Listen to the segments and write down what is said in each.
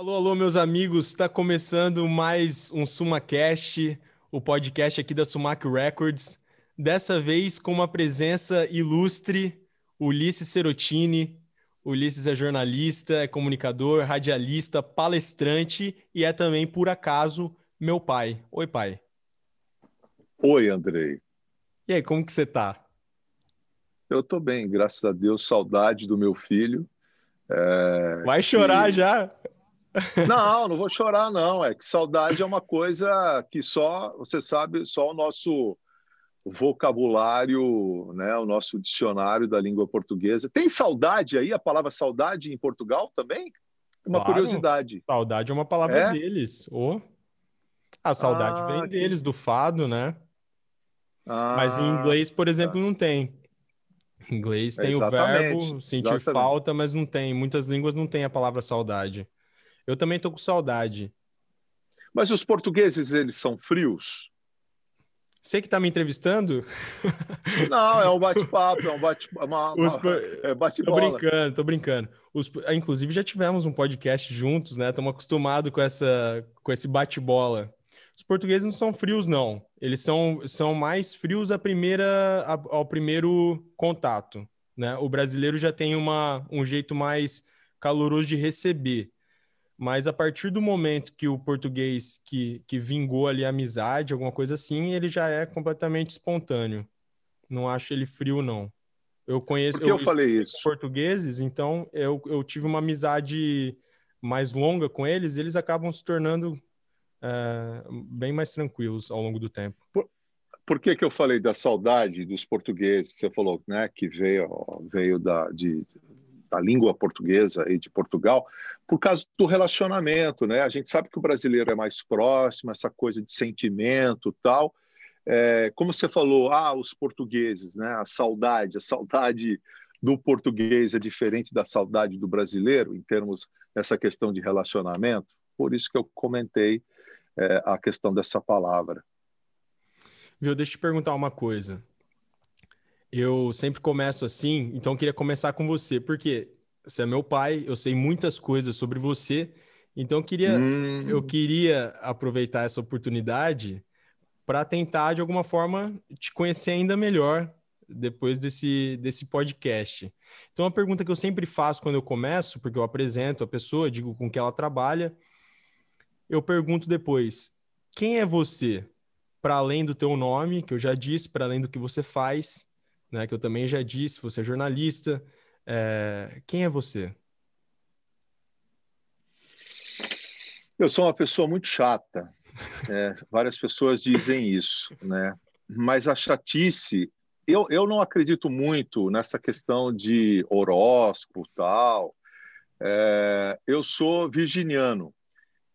Alô, alô, meus amigos. Está começando mais um SumaCast, o podcast aqui da Sumac Records. Dessa vez com uma presença ilustre, Ulisses Serotini. Ulisses é jornalista, é comunicador, radialista, palestrante e é também, por acaso, meu pai. Oi, pai. Oi, Andrei. E aí, como que você tá? Eu tô bem, graças a Deus. Saudade do meu filho. É... Vai chorar e... já? Não, não vou chorar, não. É que saudade é uma coisa que só, você sabe, só o nosso vocabulário, né, o nosso dicionário da língua portuguesa. Tem saudade aí, a palavra saudade em Portugal também? Uma claro, curiosidade. Saudade é uma palavra é? deles. Oh. A saudade ah, vem que... deles, do fado, né? Ah, Mas em inglês, por exemplo, tá. não tem. Em inglês tem o verbo sentir exatamente. falta, mas não tem. Muitas línguas não tem a palavra saudade. Eu também tô com saudade. Mas os portugueses, eles são frios? Você que está me entrevistando? Não, é um bate-papo, é um bate-bola. É bate tô brincando, tô brincando. Os... Inclusive, já tivemos um podcast juntos, né? Estamos acostumados com, essa... com esse bate-bola. Os portugueses não são frios, não. Eles são, são mais frios à primeira, ao primeiro contato. Né? O brasileiro já tem uma, um jeito mais caloroso de receber. Mas a partir do momento que o português que, que vingou ali a amizade, alguma coisa assim, ele já é completamente espontâneo. Não acho ele frio, não. Eu conheço. Por que eu, eu falei isso? Portugueses, então eu, eu tive uma amizade mais longa com eles, eles acabam se tornando é, bem mais tranquilos ao longo do tempo. Por, por, que, que eu falei da saudade dos portugueses? Você falou né, que veio, veio da, de, da língua portuguesa e de Portugal, por causa do relacionamento, né? A gente sabe que o brasileiro é mais próximo, essa coisa de sentimento, tal. É, como você falou, ah, os portugueses, né? A saudade, a saudade do português é diferente da saudade do brasileiro em termos dessa questão de relacionamento. Por isso que eu comentei é, a questão dessa palavra. Viu? Deixa eu te perguntar uma coisa. Eu sempre começo assim, então eu queria começar com você, porque você é meu pai, eu sei muitas coisas sobre você, então eu queria, hum. eu queria aproveitar essa oportunidade para tentar, de alguma forma, te conhecer ainda melhor depois desse, desse podcast. Então, uma pergunta que eu sempre faço quando eu começo, porque eu apresento a pessoa, digo com que ela trabalha, eu pergunto depois: quem é você? Para além do teu nome, que eu já disse, para além do que você faz, né, que eu também já disse, você é jornalista. É... Quem é você? Eu sou uma pessoa muito chata. É, várias pessoas dizem isso, né? Mas a chatice, eu, eu não acredito muito nessa questão de horóscopo tal. É, eu sou virginiano.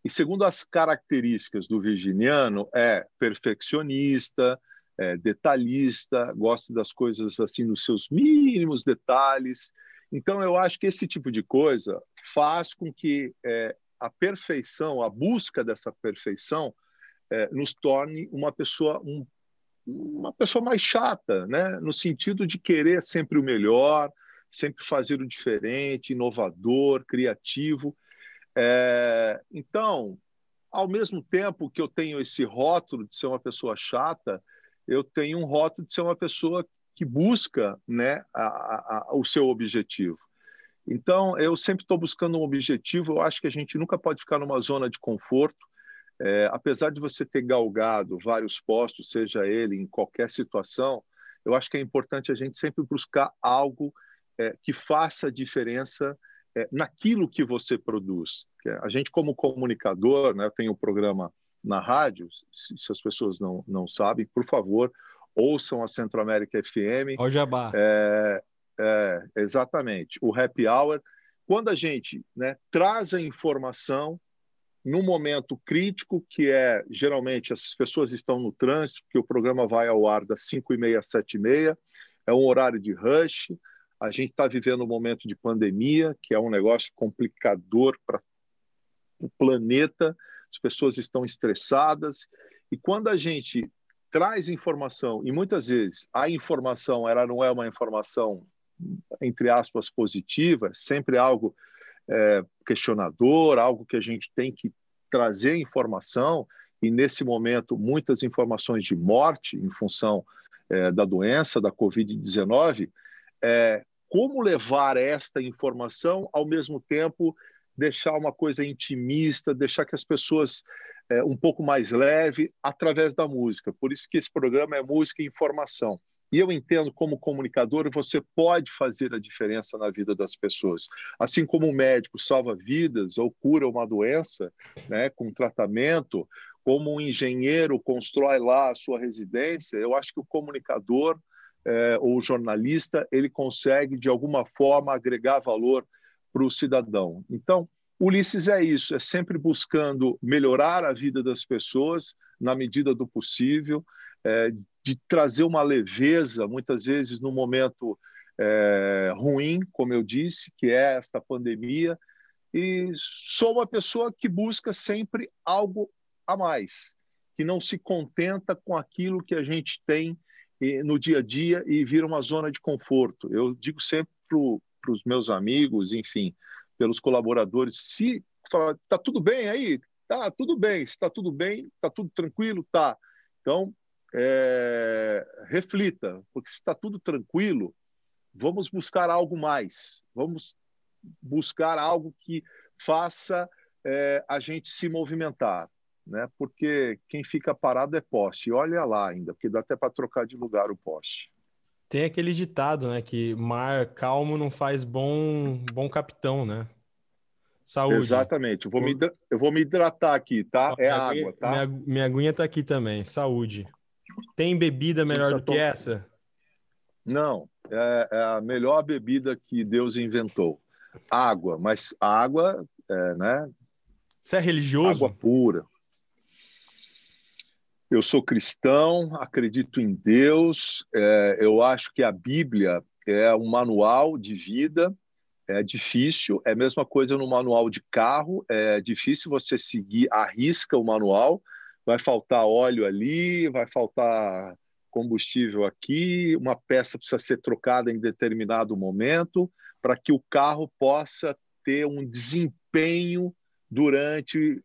E segundo as características do virginiano, é perfeccionista, é, detalhista, gosta das coisas assim nos seus mínimos detalhes. Então, eu acho que esse tipo de coisa faz com que é, a perfeição, a busca dessa perfeição, é, nos torne uma pessoa um, uma pessoa mais chata, né? No sentido de querer sempre o melhor, sempre fazer o diferente, inovador, criativo. É, então, ao mesmo tempo que eu tenho esse rótulo de ser uma pessoa chata, eu tenho um rótulo de ser uma pessoa que busca né, a, a, o seu objetivo. Então, eu sempre estou buscando um objetivo. Eu acho que a gente nunca pode ficar numa zona de conforto. É, apesar de você ter galgado vários postos, seja ele em qualquer situação, eu acho que é importante a gente sempre buscar algo é, que faça diferença é, naquilo que você produz. A gente, como comunicador, né, tenho um programa na rádio, se, se, as pessoas não, não sabem, por favor, ouçam a Centro América FM. Ó, Jabá. É, é, exatamente, o Happy Hour. Quando a gente né, traz a informação num momento crítico, que é, geralmente, essas pessoas estão no trânsito, que o programa vai ao ar das 5h30 às 7h30, é um horário de rush, a gente está vivendo um momento de pandemia, que é um negócio complicador para o planeta, as pessoas estão estressadas. E quando a gente traz informação e muitas vezes a informação ela não é uma informação entre aspas positiva, sempre algo é, questionador, algo que a gente tem que trazer informação, e nesse momento muitas informações de morte em função é, da doença, da Covid-19, é, como levar esta informação ao mesmo tempo deixar uma coisa intimista, deixar que as pessoas é, um pouco mais leve através da música. Por isso que esse programa é música e informação. E eu entendo como comunicador, você pode fazer a diferença na vida das pessoas. Assim como um médico salva vidas ou cura uma doença, né, com tratamento, como um engenheiro constrói lá a sua residência, eu acho que o comunicador é, ou o jornalista ele consegue de alguma forma agregar valor para o cidadão. Então, Ulisses é isso, é sempre buscando melhorar a vida das pessoas na medida do possível, é, de trazer uma leveza, muitas vezes no momento é, ruim, como eu disse, que é esta pandemia, e sou uma pessoa que busca sempre algo a mais, que não se contenta com aquilo que a gente tem no dia a dia e vira uma zona de conforto. Eu digo sempre para os meus amigos, enfim, pelos colaboradores, se está tudo bem aí, tá tudo bem, se está tudo bem, está tudo tranquilo, tá. Então, é, reflita, porque se está tudo tranquilo, vamos buscar algo mais, vamos buscar algo que faça é, a gente se movimentar, né? Porque quem fica parado é poste. E olha lá ainda, porque dá até para trocar de lugar o poste. Tem aquele ditado, né, que mar calmo não faz bom bom capitão, né? Saúde. Exatamente. Eu vou, me, eu vou me hidratar aqui, tá? é água, aguinha, tá? Minha, minha aguinha tá aqui também. Saúde. Tem bebida melhor do que essa? Não. É, é, a melhor bebida que Deus inventou. Água. Mas água, é, né? Você é religioso? Água pura. Eu sou cristão, acredito em Deus. É, eu acho que a Bíblia é um manual de vida é difícil, é a mesma coisa no manual de carro, é difícil você seguir a risca o manual, vai faltar óleo ali, vai faltar combustível aqui, uma peça precisa ser trocada em determinado momento para que o carro possa ter um desempenho durante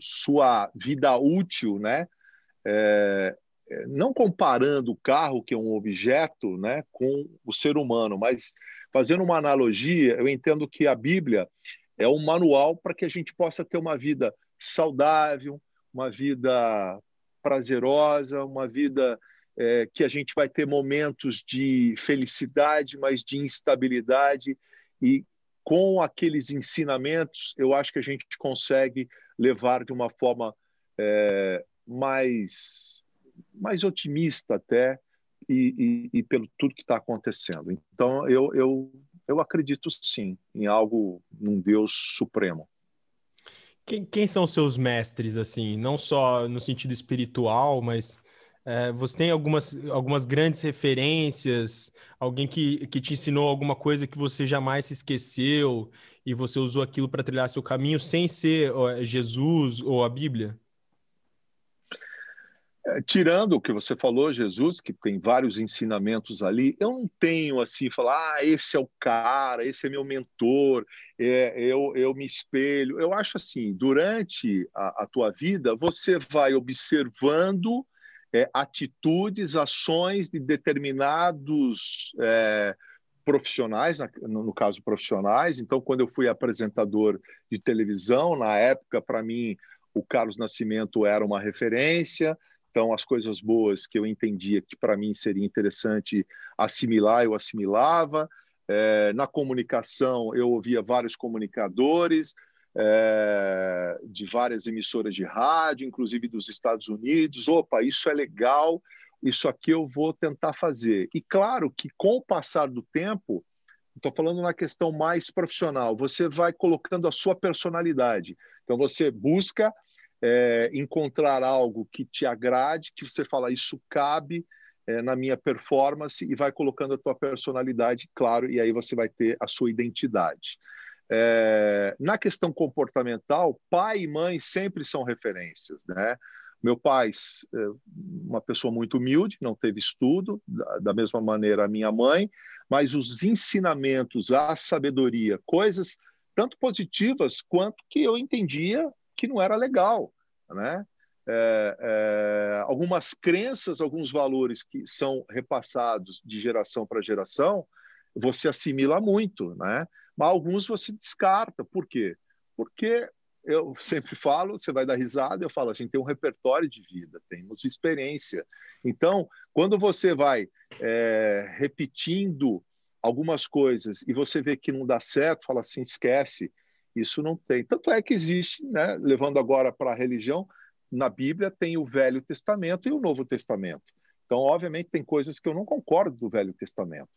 sua vida útil, né? É, é, não comparando o carro, que é um objeto, né, com o ser humano, mas Fazendo uma analogia, eu entendo que a Bíblia é um manual para que a gente possa ter uma vida saudável, uma vida prazerosa, uma vida é, que a gente vai ter momentos de felicidade, mas de instabilidade. E com aqueles ensinamentos, eu acho que a gente consegue levar de uma forma é, mais, mais otimista até e, e, e pelo tudo que está acontecendo. Então, eu, eu, eu acredito sim em algo, num Deus supremo. Quem, quem são seus mestres, assim, não só no sentido espiritual, mas é, você tem algumas, algumas grandes referências, alguém que, que te ensinou alguma coisa que você jamais se esqueceu e você usou aquilo para trilhar seu caminho sem ser Jesus ou a Bíblia? Tirando o que você falou, Jesus, que tem vários ensinamentos ali, eu não tenho assim, falar, ah, esse é o cara, esse é meu mentor, é, eu, eu me espelho. Eu acho assim, durante a, a tua vida, você vai observando é, atitudes, ações de determinados é, profissionais, no caso profissionais. Então, quando eu fui apresentador de televisão, na época, para mim, o Carlos Nascimento era uma referência. Então, as coisas boas que eu entendia que para mim seria interessante assimilar, eu assimilava. É, na comunicação, eu ouvia vários comunicadores é, de várias emissoras de rádio, inclusive dos Estados Unidos. Opa, isso é legal, isso aqui eu vou tentar fazer. E claro que com o passar do tempo, estou falando na questão mais profissional, você vai colocando a sua personalidade. Então, você busca é, encontrar algo que te agrade, que você fala, isso cabe é, na minha performance e vai colocando a tua personalidade, claro, e aí você vai ter a sua identidade. É, na questão comportamental, pai e mãe sempre são referências, né? Meu pai, é, uma pessoa muito humilde, não teve estudo, da mesma maneira a minha mãe, mas os ensinamentos, a sabedoria, coisas tanto positivas quanto que eu entendia que não era legal, né? É, é, algumas crenças, alguns valores que são repassados de geração para geração, você assimila muito, né? Mas alguns você descarta. Por quê? Porque eu sempre falo, você vai dar risada, eu falo, a gente tem um repertório de vida, temos experiência. Então, quando você vai é, repetindo algumas coisas e você vê que não dá certo, fala assim, esquece, isso não tem. Tanto é que existe, né, levando agora para a religião, na Bíblia tem o Velho Testamento e o Novo Testamento. Então, obviamente, tem coisas que eu não concordo do Velho Testamento.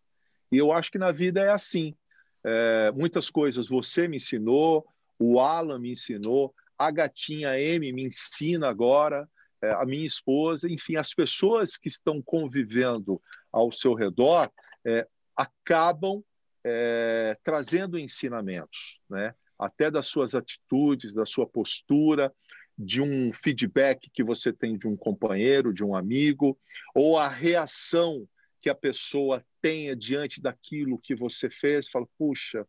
E eu acho que na vida é assim. É, muitas coisas você me ensinou, o Alan me ensinou, a gatinha M me ensina agora, é, a minha esposa, enfim, as pessoas que estão convivendo ao seu redor é, acabam é, trazendo ensinamentos, né? Até das suas atitudes, da sua postura, de um feedback que você tem de um companheiro, de um amigo, ou a reação que a pessoa tenha diante daquilo que você fez, fala, puxa,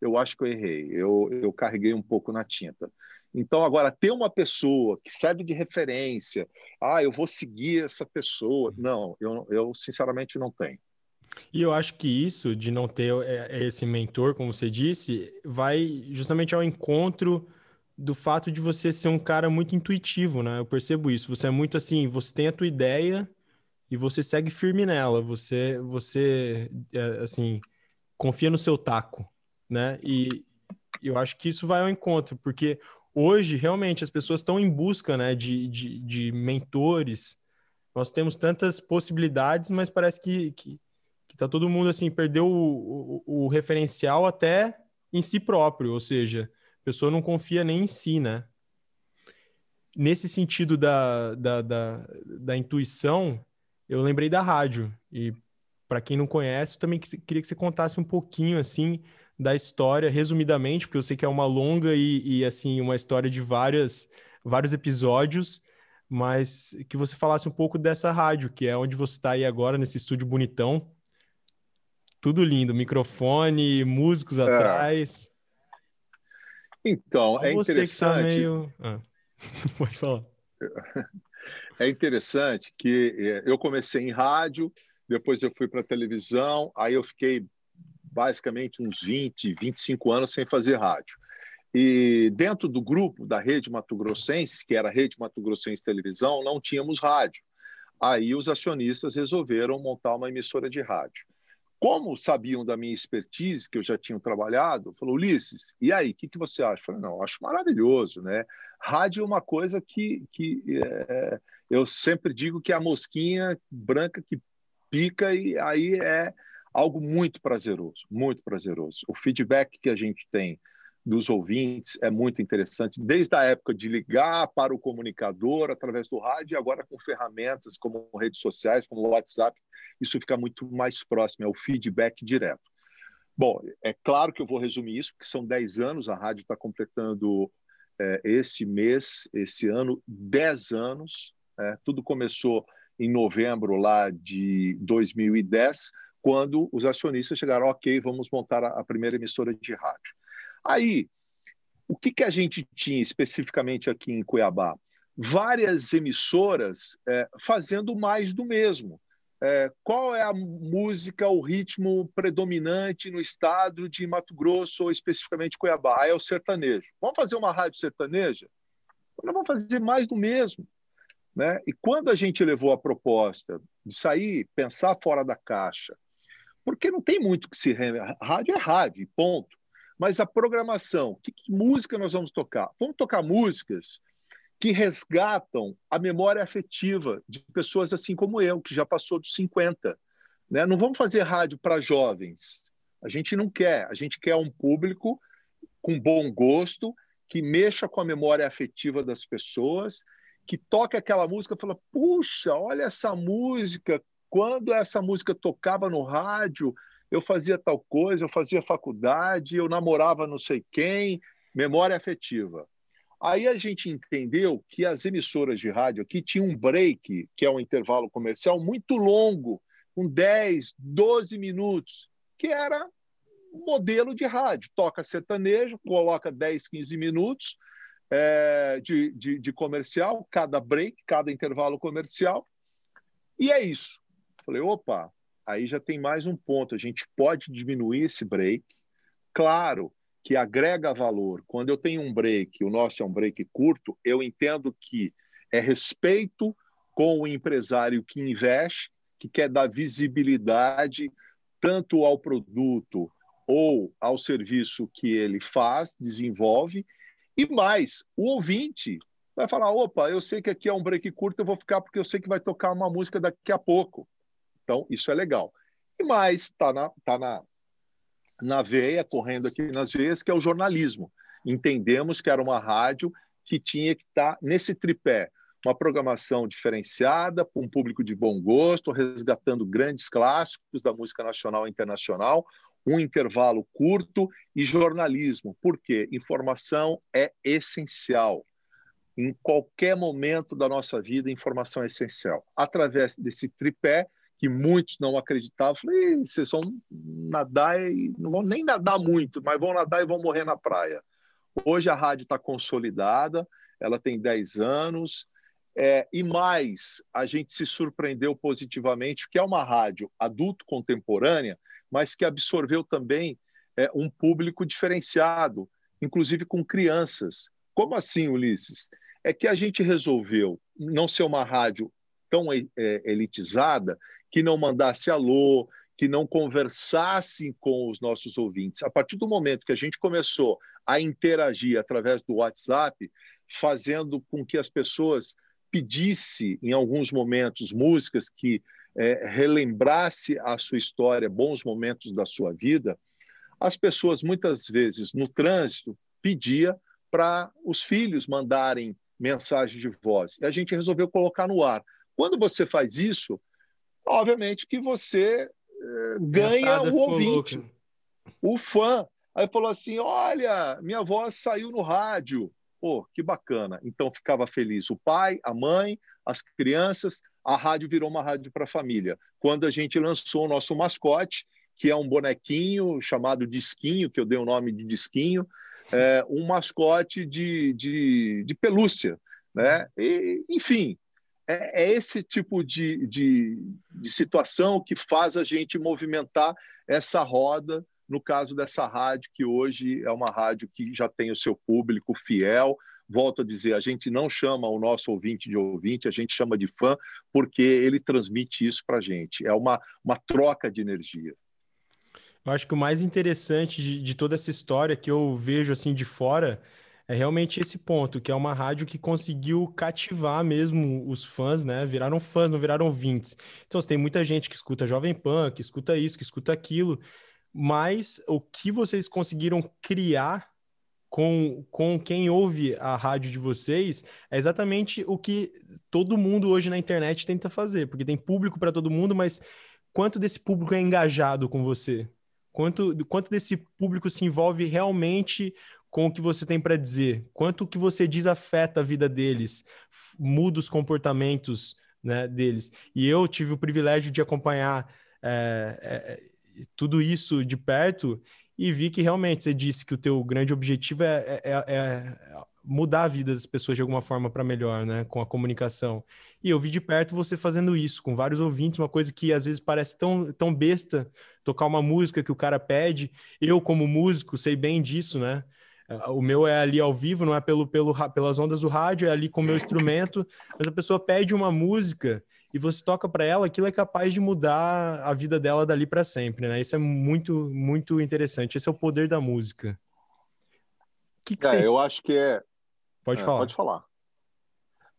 eu acho que eu errei, eu, eu carreguei um pouco na tinta. Então, agora, ter uma pessoa que serve de referência, ah, eu vou seguir essa pessoa, não, eu, eu sinceramente não tenho. E eu acho que isso, de não ter é, esse mentor, como você disse, vai justamente ao encontro do fato de você ser um cara muito intuitivo, né? Eu percebo isso. Você é muito assim, você tem a tua ideia e você segue firme nela. Você, você, é, assim, confia no seu taco, né? E eu acho que isso vai ao encontro, porque hoje realmente as pessoas estão em busca, né, de, de, de mentores. Nós temos tantas possibilidades, mas parece que, que tá todo mundo assim perdeu o, o, o referencial até em si próprio, ou seja, a pessoa não confia nem em si, né? Nesse sentido da, da, da, da intuição, eu lembrei da rádio. E para quem não conhece, eu também queria que você contasse um pouquinho, assim, da história, resumidamente, porque eu sei que é uma longa e, e assim, uma história de várias, vários episódios, mas que você falasse um pouco dessa rádio, que é onde você está aí agora, nesse estúdio bonitão. Tudo lindo, microfone, músicos é. atrás. Então, Só é você interessante. Que tá meio... ah, pode falar. É interessante que é, eu comecei em rádio, depois eu fui para televisão, aí eu fiquei basicamente uns 20, 25 anos sem fazer rádio. E dentro do grupo da Rede Mato Grossense, que era a Rede Mato Grossense Televisão, não tínhamos rádio. Aí os acionistas resolveram montar uma emissora de rádio. Como sabiam da minha expertise, que eu já tinha trabalhado, falou, Ulisses, e aí, o que, que você acha? Eu falei, não, acho maravilhoso, né? Rádio é uma coisa que, que é, eu sempre digo que é a mosquinha branca que pica e aí é algo muito prazeroso, muito prazeroso. O feedback que a gente tem dos ouvintes é muito interessante, desde a época de ligar para o comunicador através do rádio e agora com ferramentas como redes sociais, como WhatsApp, isso fica muito mais próximo, é o feedback direto. Bom, é claro que eu vou resumir isso, porque são 10 anos, a rádio está completando é, esse mês, esse ano, 10 anos. É, tudo começou em novembro lá de 2010, quando os acionistas chegaram, ok, vamos montar a primeira emissora de rádio. Aí, o que, que a gente tinha especificamente aqui em Cuiabá? Várias emissoras é, fazendo mais do mesmo. É, qual é a música, o ritmo predominante no estado de Mato Grosso ou especificamente Cuiabá? Ah, é o sertanejo. Vamos fazer uma rádio sertaneja? Nós vamos fazer mais do mesmo. Né? E quando a gente levou a proposta de sair, pensar fora da caixa, porque não tem muito que se. Rádio é rádio, ponto. Mas a programação, que, que música nós vamos tocar? Vamos tocar músicas que resgatam a memória afetiva de pessoas assim como eu, que já passou dos 50. Né? Não vamos fazer rádio para jovens. A gente não quer. A gente quer um público com bom gosto, que mexa com a memória afetiva das pessoas, que toque aquela música e fala: puxa, olha essa música. Quando essa música tocava no rádio, eu fazia tal coisa, eu fazia faculdade, eu namorava não sei quem, memória afetiva. Aí a gente entendeu que as emissoras de rádio aqui tinham um break, que é um intervalo comercial muito longo, com 10, 12 minutos, que era modelo de rádio. Toca sertanejo, coloca 10, 15 minutos é, de, de, de comercial, cada break, cada intervalo comercial, e é isso. Falei, opa, aí já tem mais um ponto. A gente pode diminuir esse break. Claro que agrega valor. Quando eu tenho um break, o nosso é um break curto, eu entendo que é respeito com o empresário que investe, que quer dar visibilidade tanto ao produto ou ao serviço que ele faz, desenvolve, e mais, o ouvinte vai falar: opa, eu sei que aqui é um break curto, eu vou ficar porque eu sei que vai tocar uma música daqui a pouco. Então, isso é legal. E mais, está na, tá na, na veia, correndo aqui nas veias, que é o jornalismo. Entendemos que era uma rádio que tinha que estar tá nesse tripé uma programação diferenciada para um público de bom gosto, resgatando grandes clássicos da música nacional e internacional, um intervalo curto e jornalismo, porque informação é essencial. Em qualquer momento da nossa vida, informação é essencial. Através desse tripé, que muitos não acreditavam, falei, vocês vão nadar e não vão nem nadar muito, mas vão nadar e vão morrer na praia. Hoje a rádio está consolidada, ela tem 10 anos, é, e mais, a gente se surpreendeu positivamente, que é uma rádio adulto contemporânea, mas que absorveu também é, um público diferenciado, inclusive com crianças. Como assim, Ulisses? É que a gente resolveu não ser uma rádio tão é, elitizada que não mandasse alô, que não conversasse com os nossos ouvintes. A partir do momento que a gente começou a interagir através do WhatsApp, fazendo com que as pessoas pedisse em alguns momentos músicas que é, relembrasse a sua história, bons momentos da sua vida, as pessoas muitas vezes no trânsito pedia para os filhos mandarem mensagem de voz. E a gente resolveu colocar no ar. Quando você faz isso, obviamente que você é, ganha o ouvinte, louca. o fã. Aí falou assim: olha, minha voz saiu no rádio. Pô, que bacana. Então ficava feliz o pai, a mãe, as crianças. A rádio virou uma rádio para a família. Quando a gente lançou o nosso mascote, que é um bonequinho chamado Disquinho, que eu dei o nome de Disquinho, é, um mascote de, de, de pelúcia. Né? E, enfim, é, é esse tipo de, de, de situação que faz a gente movimentar essa roda no caso dessa rádio, que hoje é uma rádio que já tem o seu público fiel, volto a dizer, a gente não chama o nosso ouvinte de ouvinte, a gente chama de fã, porque ele transmite isso para a gente. É uma, uma troca de energia. Eu acho que o mais interessante de, de, toda essa história que eu vejo assim de fora é realmente esse ponto, que é uma rádio que conseguiu cativar mesmo os fãs, né? Viraram fãs, não viraram ouvintes. Então, tem muita gente que escuta Jovem Pan, que escuta isso, que escuta aquilo, mas o que vocês conseguiram criar com, com quem ouve a rádio de vocês é exatamente o que todo mundo hoje na internet tenta fazer, porque tem público para todo mundo, mas quanto desse público é engajado com você? Quanto, quanto desse público se envolve realmente com o que você tem para dizer? Quanto o que você diz afeta a vida deles, muda os comportamentos né, deles? E eu tive o privilégio de acompanhar é, é, tudo isso de perto e vi que realmente você disse que o teu grande objetivo é, é, é, é mudar a vida das pessoas de alguma forma para melhor, né, com a comunicação. E eu vi de perto você fazendo isso com vários ouvintes, uma coisa que às vezes parece tão, tão besta, tocar uma música que o cara pede. Eu como músico sei bem disso, né? O meu é ali ao vivo, não é pelo, pelo pelas ondas do rádio, é ali com o meu instrumento, mas a pessoa pede uma música e você toca para ela, aquilo é capaz de mudar a vida dela dali para sempre, né? Isso é muito, muito interessante. Esse é o poder da música. Que que é, vocês... Eu acho que é. Pode é, falar. Pode falar.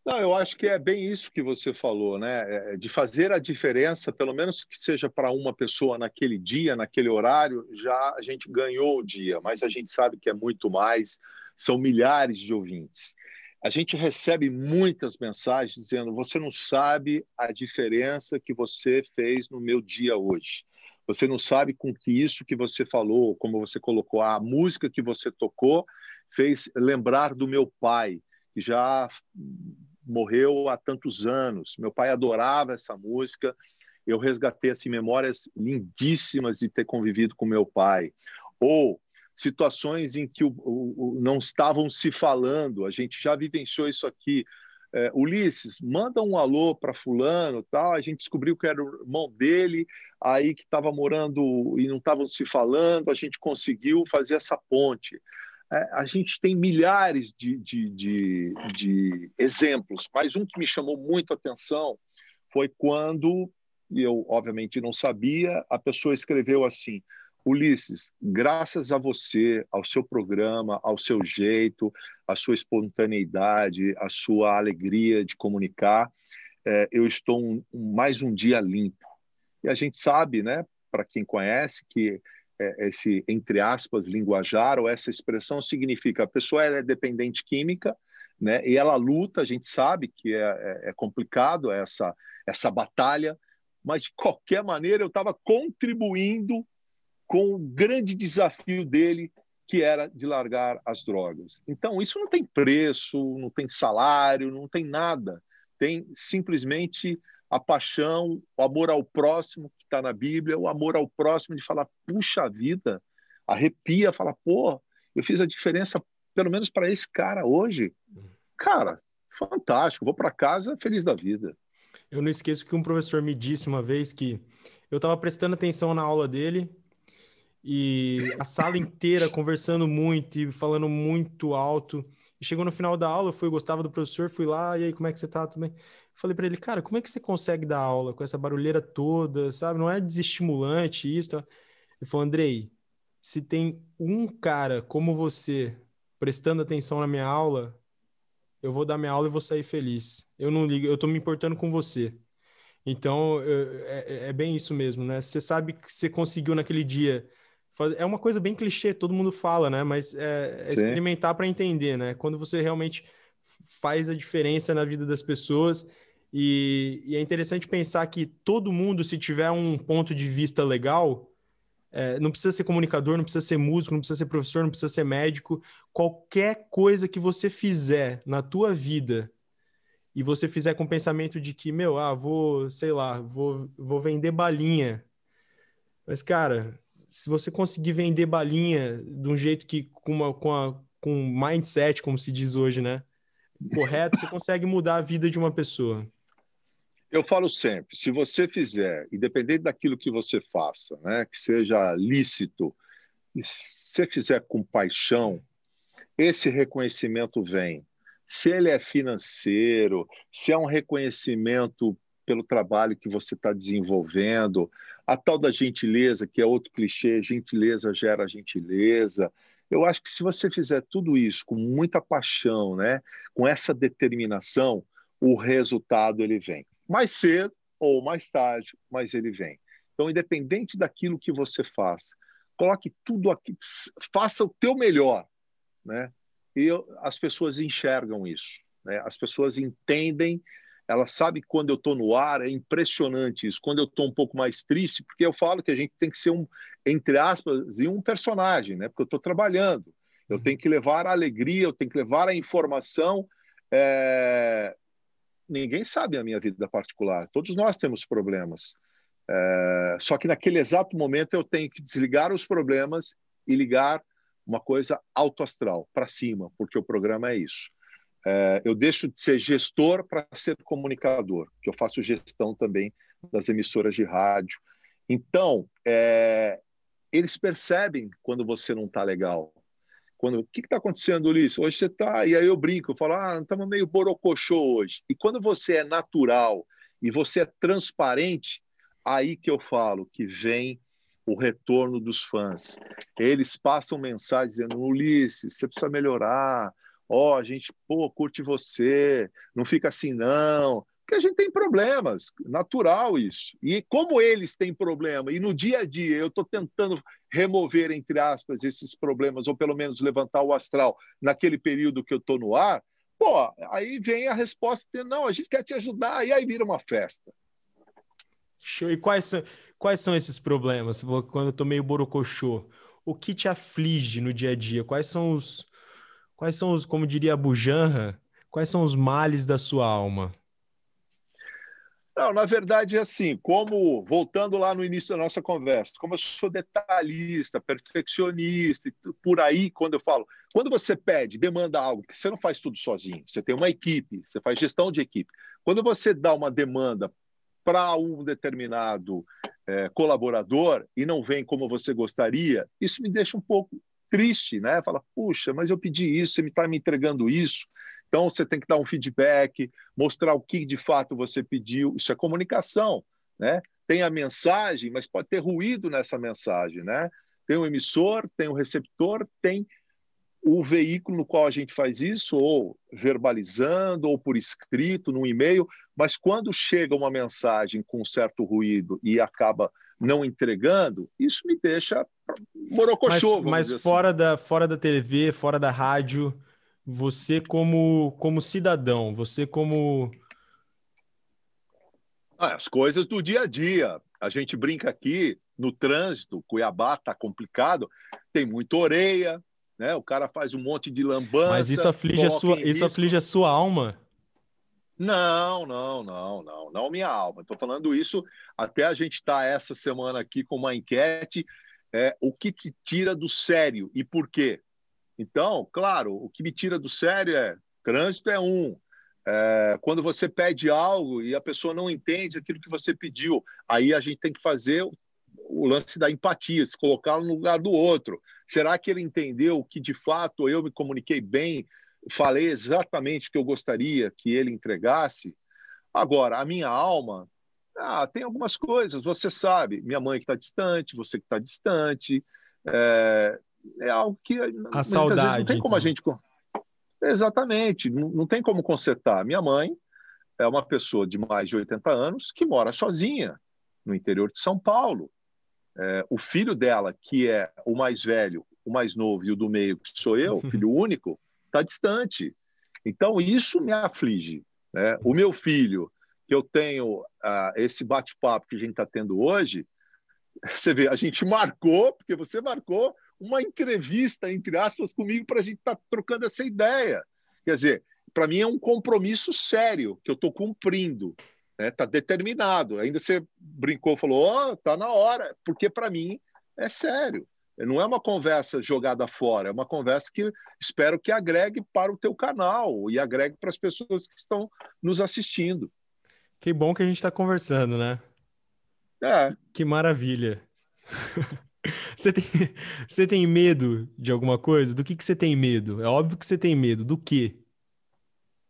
Não, eu acho que é bem isso que você falou, né? É de fazer a diferença, pelo menos que seja para uma pessoa naquele dia, naquele horário, já a gente ganhou o dia, mas a gente sabe que é muito mais, são milhares de ouvintes a gente recebe muitas mensagens dizendo: você não sabe a diferença que você fez no meu dia hoje. Você não sabe com que isso que você falou, como você colocou, a música que você tocou, fez lembrar do meu pai, que já morreu há tantos anos. Meu pai adorava essa música. Eu resgatei assim memórias lindíssimas de ter convivido com meu pai. ou situações em que o, o, o, não estavam se falando. A gente já vivenciou isso aqui. É, Ulisses, manda um alô para fulano, tal. A gente descobriu que era o irmão dele, aí que estava morando e não estavam se falando. A gente conseguiu fazer essa ponte. É, a gente tem milhares de, de, de, de exemplos, mas um que me chamou muito a atenção foi quando, e eu obviamente não sabia, a pessoa escreveu assim: Ulisses, graças a você, ao seu programa, ao seu jeito, à sua espontaneidade, à sua alegria de comunicar, é, eu estou um, mais um dia limpo. E a gente sabe, né, para quem conhece, que esse, entre aspas, linguajar ou essa expressão significa a pessoa é dependente química, né? E ela luta, a gente sabe que é, é, é complicado essa, essa batalha, mas de qualquer maneira eu estava contribuindo com o grande desafio dele, que era de largar as drogas. Então, isso não tem preço, não tem salário, não tem nada. Tem simplesmente a paixão, o amor ao próximo, que está na Bíblia, o amor ao próximo de falar, puxa vida, arrepia, fala, pô, eu fiz a diferença, pelo menos para esse cara hoje. Cara, fantástico, vou para casa feliz da vida. Eu não esqueço que um professor me disse uma vez que eu estava prestando atenção na aula dele e a sala inteira conversando muito e falando muito alto. Chegou no final da aula, eu fui, gostava do professor, fui lá, e aí, como é que você tá? Tudo bem? Falei para ele, cara, como é que você consegue dar aula com essa barulheira toda, sabe? Não é desestimulante isso. Tá? Ele falou, Andrei, se tem um cara como você prestando atenção na minha aula, eu vou dar minha aula e vou sair feliz. Eu não ligo, eu tô me importando com você. Então, é, é, é bem isso mesmo, né? Você sabe que você conseguiu naquele dia. É uma coisa bem clichê, todo mundo fala, né? Mas é, é experimentar para entender, né? Quando você realmente faz a diferença na vida das pessoas e, e, é interessante pensar que todo mundo, se tiver um ponto de vista legal, é, não precisa ser comunicador, não precisa ser músico, não precisa ser professor, não precisa ser médico. Qualquer coisa que você fizer na tua vida e você fizer com o pensamento de que, meu, ah, vou, sei lá, vou, vou vender balinha. Mas, cara, se você conseguir vender balinha de um jeito que, com, uma, com, a, com mindset, como se diz hoje, né? Correto, você consegue mudar a vida de uma pessoa. Eu falo sempre, se você fizer, independente daquilo que você faça, né, que seja lícito, se fizer com paixão, esse reconhecimento vem. Se ele é financeiro, se é um reconhecimento pelo trabalho que você está desenvolvendo, a tal da gentileza, que é outro clichê, gentileza gera gentileza. Eu acho que se você fizer tudo isso com muita paixão, né, com essa determinação, o resultado ele vem mais cedo ou mais tarde, mas ele vem. Então, independente daquilo que você faça, coloque tudo aqui, faça o teu melhor, né? E as pessoas enxergam isso, né? As pessoas entendem, elas sabem quando eu estou no ar é impressionante isso. Quando eu estou um pouco mais triste, porque eu falo que a gente tem que ser um, entre aspas, um personagem, né? Porque eu estou trabalhando, eu tenho que levar a alegria, eu tenho que levar a informação. É ninguém sabe a minha vida particular. Todos nós temos problemas. É, só que naquele exato momento eu tenho que desligar os problemas e ligar uma coisa autoastral, para cima, porque o programa é isso. É, eu deixo de ser gestor para ser comunicador, que eu faço gestão também das emissoras de rádio. Então, é, eles percebem quando você não está legal. Quando, o que está acontecendo, Ulisses? Hoje você está. E aí eu brinco, eu falo, ah, estamos meio borocochô hoje. E quando você é natural e você é transparente, aí que eu falo que vem o retorno dos fãs. Eles passam mensagem dizendo: Ulisses, você precisa melhorar. Ó, oh, a gente, pô, curte você, não fica assim, não. Porque a gente tem problemas, natural isso. E como eles têm problema, e no dia a dia eu estou tentando remover, entre aspas, esses problemas, ou pelo menos levantar o astral naquele período que eu estou no ar, pô, aí vem a resposta de não, a gente quer te ajudar, e aí vira uma festa. Show. E quais são, quais são esses problemas? Quando eu estou meio borocochô, o que te aflige no dia a dia? Quais são os, quais são os, como diria a Bujanra, quais são os males da sua alma? Não, na verdade é assim, como voltando lá no início da nossa conversa, como eu sou detalhista, perfeccionista, por aí quando eu falo, quando você pede, demanda algo, que você não faz tudo sozinho, você tem uma equipe, você faz gestão de equipe. Quando você dá uma demanda para um determinado é, colaborador e não vem como você gostaria, isso me deixa um pouco triste, né? Fala, puxa, mas eu pedi isso, você está me entregando isso. Então, você tem que dar um feedback, mostrar o que de fato você pediu. Isso é comunicação, né? Tem a mensagem, mas pode ter ruído nessa mensagem, né? Tem o emissor, tem o receptor, tem o veículo no qual a gente faz isso, ou verbalizando, ou por escrito, num e-mail, mas quando chega uma mensagem com um certo ruído e acaba não entregando, isso me deixa morocochô. Mas, mas fora, assim. da, fora da TV, fora da rádio, você como, como cidadão, você como. Ah, as coisas do dia a dia. A gente brinca aqui no trânsito, Cuiabá está complicado, tem muita orelha, né? O cara faz um monte de lambança. Mas isso aflige, a sua, isso aflige a sua alma. Não, não, não, não, não minha alma. Estou falando isso até a gente estar tá essa semana aqui com uma enquete. É, o que te tira do sério e por quê? Então, claro, o que me tira do sério é trânsito é um. É, quando você pede algo e a pessoa não entende aquilo que você pediu, aí a gente tem que fazer o lance da empatia, se colocar no lugar do outro. Será que ele entendeu que de fato eu me comuniquei bem, falei exatamente o que eu gostaria que ele entregasse? Agora, a minha alma, ah, tem algumas coisas, você sabe, minha mãe que está distante, você que está distante, é, é algo que a saudade não tem como então. a gente exatamente não, não tem como consertar. Minha mãe é uma pessoa de mais de 80 anos que mora sozinha no interior de São Paulo. É, o filho dela, que é o mais velho, o mais novo e o do meio, que sou eu, filho único, está distante. Então, isso me aflige. Né? O meu filho, que eu tenho uh, esse bate-papo que a gente está tendo hoje, você vê, a gente marcou, porque você marcou uma entrevista, entre aspas, comigo para a gente estar tá trocando essa ideia. Quer dizer, para mim é um compromisso sério que eu estou cumprindo. Está né? Tá determinado. Ainda você brincou, falou, oh, tá na hora, porque para mim é sério. Não é uma conversa jogada fora, é uma conversa que espero que agregue para o teu canal e agregue para as pessoas que estão nos assistindo. Que bom que a gente está conversando, né? É. Que maravilha. Você tem, você tem medo de alguma coisa? Do que, que você tem medo? É óbvio que você tem medo. Do quê?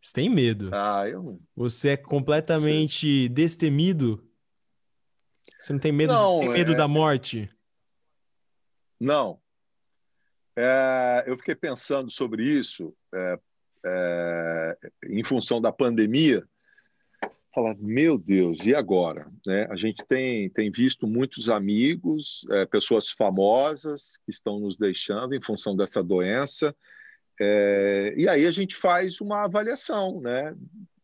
Você tem medo. Ah, eu Você é completamente destemido? Você não tem medo, não, tem medo é... da morte? Não. É, eu fiquei pensando sobre isso é, é em função da pandemia falar, meu Deus, e agora? Né? A gente tem, tem visto muitos amigos, é, pessoas famosas que estão nos deixando em função dessa doença, é, e aí a gente faz uma avaliação né,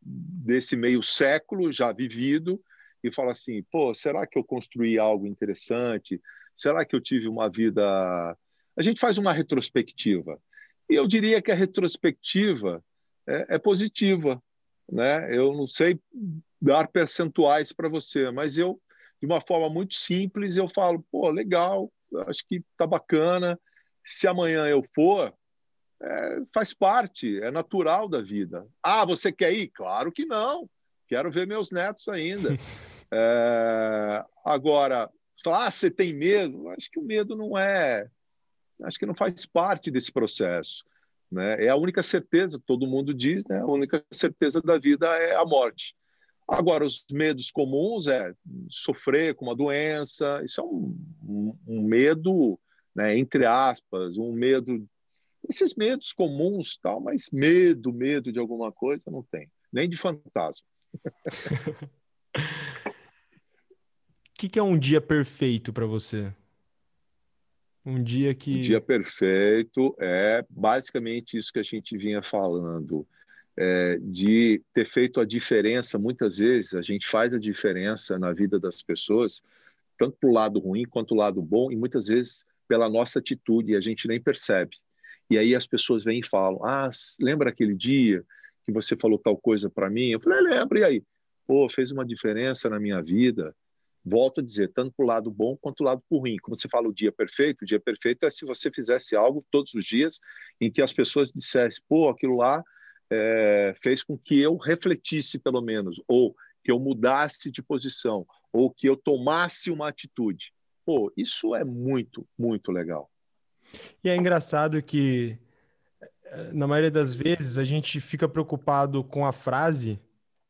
desse meio século já vivido e fala assim, pô, será que eu construí algo interessante? Será que eu tive uma vida... A gente faz uma retrospectiva. E eu diria que a retrospectiva é, é positiva, né? Eu não sei dar percentuais para você, mas eu, de uma forma muito simples, eu falo, pô, legal, acho que tá bacana. Se amanhã eu for, é, faz parte, é natural da vida. Ah, você quer ir? Claro que não. Quero ver meus netos ainda. é, agora, ah, você tem medo? Acho que o medo não é. Acho que não faz parte desse processo. Né? É a única certeza, todo mundo diz, né? a única certeza da vida é a morte. Agora, os medos comuns é sofrer com uma doença, isso é um, um, um medo, né, entre aspas, um medo, esses medos comuns, tal, mas medo, medo de alguma coisa não tem, nem de fantasma. O que, que é um dia perfeito para você? Um dia que. Um dia perfeito é basicamente isso que a gente vinha falando, é, de ter feito a diferença. Muitas vezes a gente faz a diferença na vida das pessoas, tanto para o lado ruim quanto o lado bom, e muitas vezes pela nossa atitude, a gente nem percebe. E aí as pessoas vêm e falam: Ah, lembra aquele dia que você falou tal coisa para mim? Eu falei: Lembra, e aí? pô, fez uma diferença na minha vida. Volto a dizer, tanto para o lado bom quanto o lado ruim. Como você fala, o dia perfeito, o dia perfeito é se você fizesse algo todos os dias em que as pessoas dissessem, pô, aquilo lá é, fez com que eu refletisse, pelo menos, ou que eu mudasse de posição, ou que eu tomasse uma atitude. Pô, isso é muito, muito legal. E é engraçado que, na maioria das vezes, a gente fica preocupado com a frase,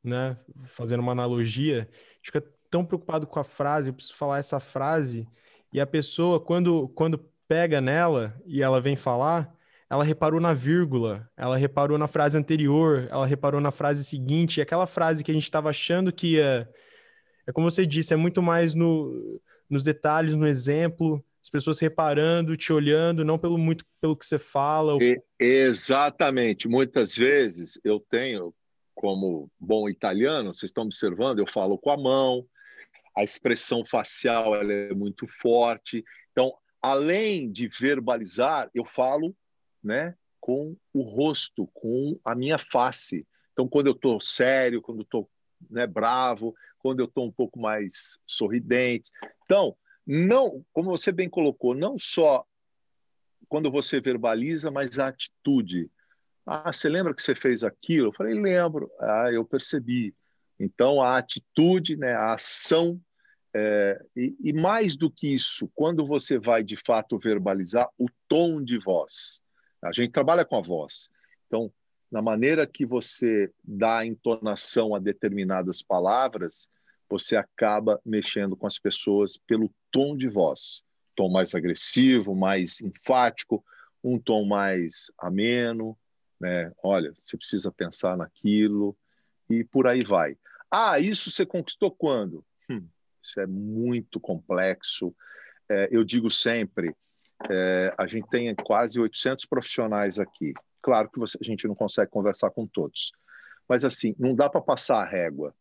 né? Fazendo uma analogia, fica tão preocupado com a frase, eu preciso falar essa frase, e a pessoa, quando, quando pega nela e ela vem falar, ela reparou na vírgula, ela reparou na frase anterior, ela reparou na frase seguinte, aquela frase que a gente estava achando que ia. É como você disse, é muito mais no, nos detalhes, no exemplo, as pessoas reparando, te olhando, não pelo muito pelo que você fala. Ou... exatamente. Muitas vezes eu tenho, como bom italiano, vocês estão observando, eu falo com a mão, a expressão facial ela é muito forte. Então, além de verbalizar, eu falo né, com o rosto, com a minha face. Então, quando eu estou sério, quando estou né, bravo, quando eu estou um pouco mais sorridente. Então, não, como você bem colocou, não só quando você verbaliza, mas a atitude. Ah, você lembra que você fez aquilo? Eu falei, lembro. Ah, eu percebi. Então, a atitude, né, a ação, é, e, e mais do que isso, quando você vai de fato verbalizar, o tom de voz. A gente trabalha com a voz. Então, na maneira que você dá entonação a determinadas palavras, você acaba mexendo com as pessoas pelo tom de voz. Tom mais agressivo, mais enfático, um tom mais ameno, né? Olha, você precisa pensar naquilo e por aí vai. Ah, isso você conquistou quando? Hum, isso é muito complexo. É, eu digo sempre, é, a gente tem quase 800 profissionais aqui. Claro que você, a gente não consegue conversar com todos, mas assim, não dá para passar a régua.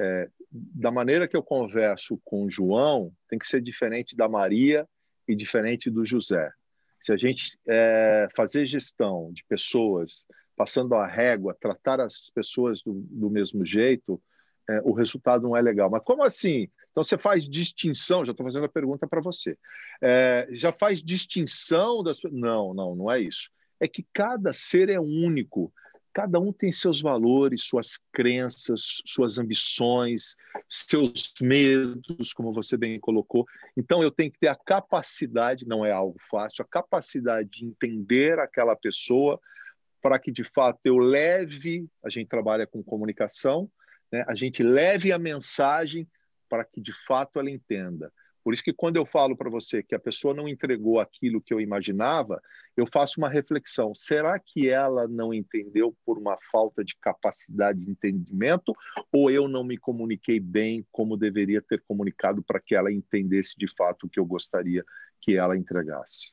É, da maneira que eu converso com o João, tem que ser diferente da Maria e diferente do José. Se a gente é, fazer gestão de pessoas, passando a régua, tratar as pessoas do, do mesmo jeito, é, o resultado não é legal. Mas como assim? Então você faz distinção, já estou fazendo a pergunta para você. É, já faz distinção das Não, não, não é isso. É que cada ser é único. Cada um tem seus valores, suas crenças, suas ambições, seus medos, como você bem colocou. Então eu tenho que ter a capacidade, não é algo fácil, a capacidade de entender aquela pessoa para que de fato eu leve, a gente trabalha com comunicação, né? a gente leve a mensagem para que de fato ela entenda. Por isso que quando eu falo para você que a pessoa não entregou aquilo que eu imaginava, eu faço uma reflexão. Será que ela não entendeu por uma falta de capacidade de entendimento ou eu não me comuniquei bem como deveria ter comunicado para que ela entendesse de fato o que eu gostaria que ela entregasse?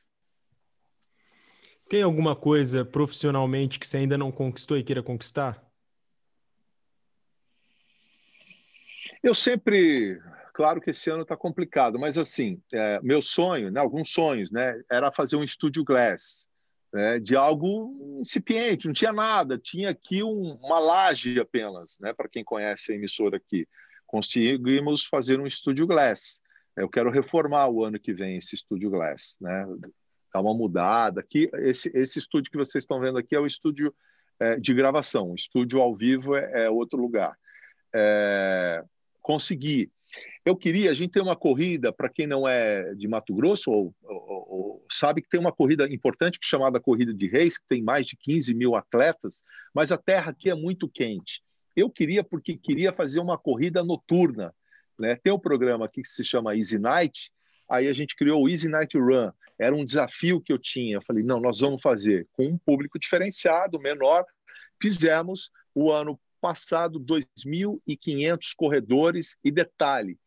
Tem alguma coisa profissionalmente que você ainda não conquistou e queira conquistar? Eu sempre, claro que esse ano está complicado, mas assim, é, meu sonho, né, alguns sonhos, né, era fazer um estúdio Glass, né, de algo incipiente, não tinha nada, tinha aqui um, uma laje apenas, né, para quem conhece a emissora aqui. Conseguimos fazer um estúdio Glass. Eu quero reformar o ano que vem esse estúdio Glass, né, dar uma mudada. Aqui, esse, esse estúdio que vocês estão vendo aqui é o estúdio é, de gravação. O estúdio ao vivo é, é outro lugar. É, conseguir. Eu queria, a gente tem uma corrida, para quem não é de Mato Grosso, ou, ou, ou, sabe que tem uma corrida importante é chamada Corrida de Reis, que tem mais de 15 mil atletas, mas a terra aqui é muito quente. Eu queria, porque queria fazer uma corrida noturna. Né? Tem um programa aqui que se chama Easy Night, aí a gente criou o Easy Night Run. Era um desafio que eu tinha. Eu falei, não, nós vamos fazer com um público diferenciado, menor. Fizemos o ano passado 2.500 corredores e detalhe,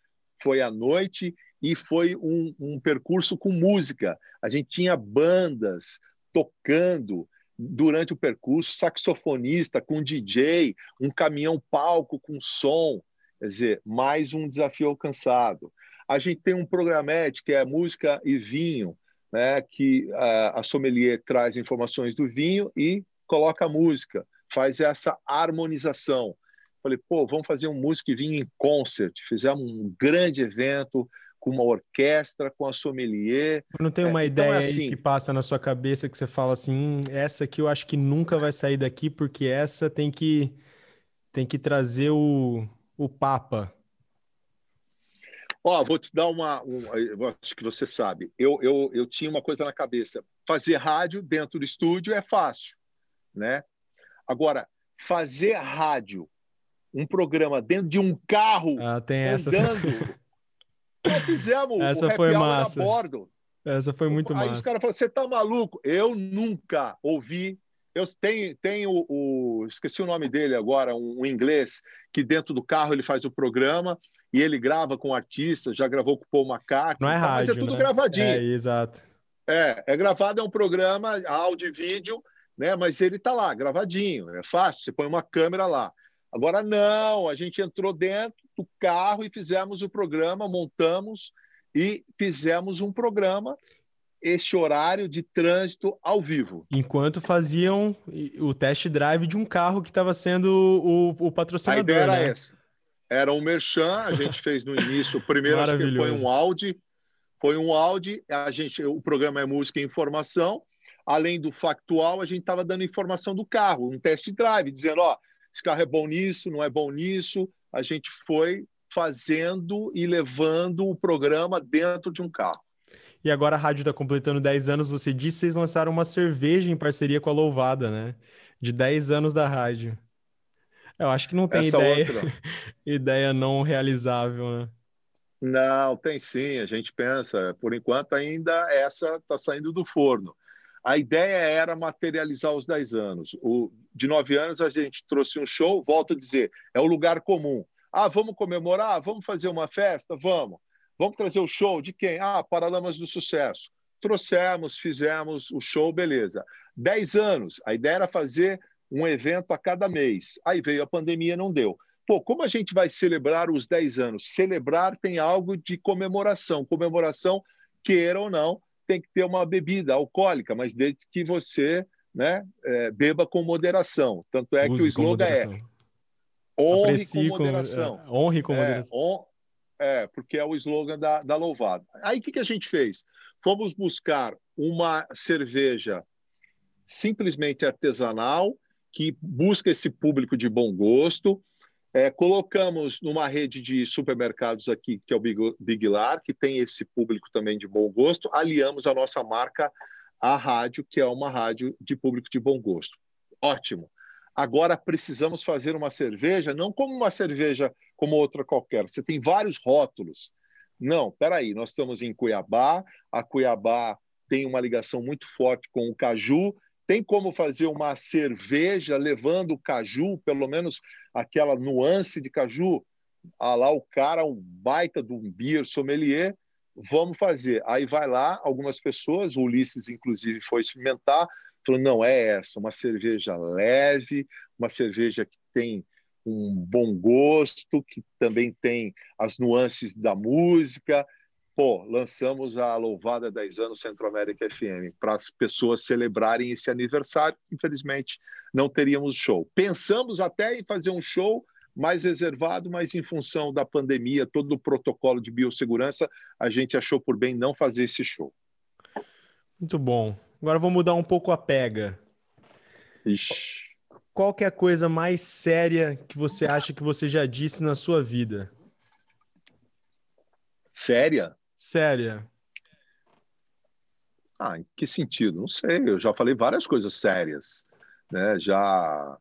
foi à noite e foi um, um percurso com música. A gente tinha bandas tocando durante o percurso, saxofonista com DJ, um caminhão palco com som, quer dizer, mais um desafio alcançado. A gente tem um programete que é música e vinho, né, que a, a sommelier traz informações do vinho e coloca a música faz essa harmonização. Falei, pô, vamos fazer um músico e vinho em concert. Fizemos um grande evento com uma orquestra, com a sommelier. Não tem uma é, ideia então é assim, que passa na sua cabeça que você fala assim, hum, essa aqui eu acho que nunca vai sair daqui porque essa tem que tem que trazer o, o Papa. Ó, vou te dar uma, um, acho que você sabe. Eu, eu, eu tinha uma coisa na cabeça. Fazer rádio dentro do estúdio é fácil, né? Agora, fazer rádio um programa dentro de um carro ah, tem andando. Essa Nós fizemos essa o foi massa. a bordo. Essa foi muito Aí massa. Aí os caras falaram, você tá maluco? Eu nunca ouvi. Eu tenho, tenho o, o, esqueci o nome dele agora, um, um, inglês, que dentro do carro ele faz o programa e ele grava com artistas, já gravou com o Paul McCartney. Não é rádio, mas é tudo né? gravadinho. É, exato. É, é gravado, é um programa, áudio e vídeo, né? Mas ele tá lá, gravadinho, é fácil, você põe uma câmera lá. Agora não, a gente entrou dentro do carro e fizemos o programa, montamos e fizemos um programa este horário de trânsito ao vivo. Enquanto faziam o test drive de um carro que estava sendo o, o patrocinador. A ideia era né? essa. Era um merchan, a gente fez no início, o primeiro acho que foi um Audi, foi um Audi, a gente, o programa é música e informação, além do factual, a gente estava dando informação do carro, um test drive, dizendo, ó, esse carro é bom nisso, não é bom nisso. A gente foi fazendo e levando o programa dentro de um carro. E agora a rádio está completando 10 anos. Você disse que vocês lançaram uma cerveja em parceria com a Louvada, né? De 10 anos da rádio. Eu acho que não tem Essa ideia, outra. ideia não realizável, né? Não, tem sim. A gente pensa. Por enquanto, ainda essa está saindo do forno. A ideia era materializar os 10 anos. O, de 9 anos, a gente trouxe um show, volto a dizer, é o lugar comum. Ah, vamos comemorar? Vamos fazer uma festa? Vamos. Vamos trazer o show de quem? Ah, Paralamas do Sucesso. Trouxemos, fizemos o show, beleza. 10 anos, a ideia era fazer um evento a cada mês. Aí veio a pandemia, não deu. Pô, como a gente vai celebrar os 10 anos? Celebrar tem algo de comemoração. Comemoração, queira ou não, tem que ter uma bebida alcoólica, mas desde que você né, é, beba com moderação. Tanto é Use que o slogan é honre Aprecie com moderação. Com, é, honre com é, moderação. On, é, porque é o slogan da, da Louvada. Aí o que, que a gente fez? Fomos buscar uma cerveja simplesmente artesanal, que busca esse público de bom gosto, é, colocamos numa rede de supermercados aqui, que é o Big, Lar, que tem esse público também de bom gosto, aliamos a nossa marca à rádio, que é uma rádio de público de bom gosto. Ótimo. Agora precisamos fazer uma cerveja, não como uma cerveja como outra qualquer. Você tem vários rótulos. Não, peraí, nós estamos em Cuiabá, a Cuiabá tem uma ligação muito forte com o caju, tem como fazer uma cerveja levando caju, pelo menos aquela nuance de caju? Ah, lá o cara, um baita do um beer sommelier, vamos fazer. Aí vai lá, algumas pessoas, o Ulisses inclusive foi experimentar, falou, não, é essa, uma cerveja leve, uma cerveja que tem um bom gosto, que também tem as nuances da música, pô, lançamos a louvada 10 anos Centro-América FM para as pessoas celebrarem esse aniversário. Infelizmente, não teríamos show. Pensamos até em fazer um show mais reservado, mas em função da pandemia, todo o protocolo de biossegurança, a gente achou por bem não fazer esse show. Muito bom. Agora vou mudar um pouco a pega. Ixi. Qual que é a coisa mais séria que você acha que você já disse na sua vida? Séria? Séria? Ah, em que sentido? Não sei. Eu já falei várias coisas sérias, né? Já.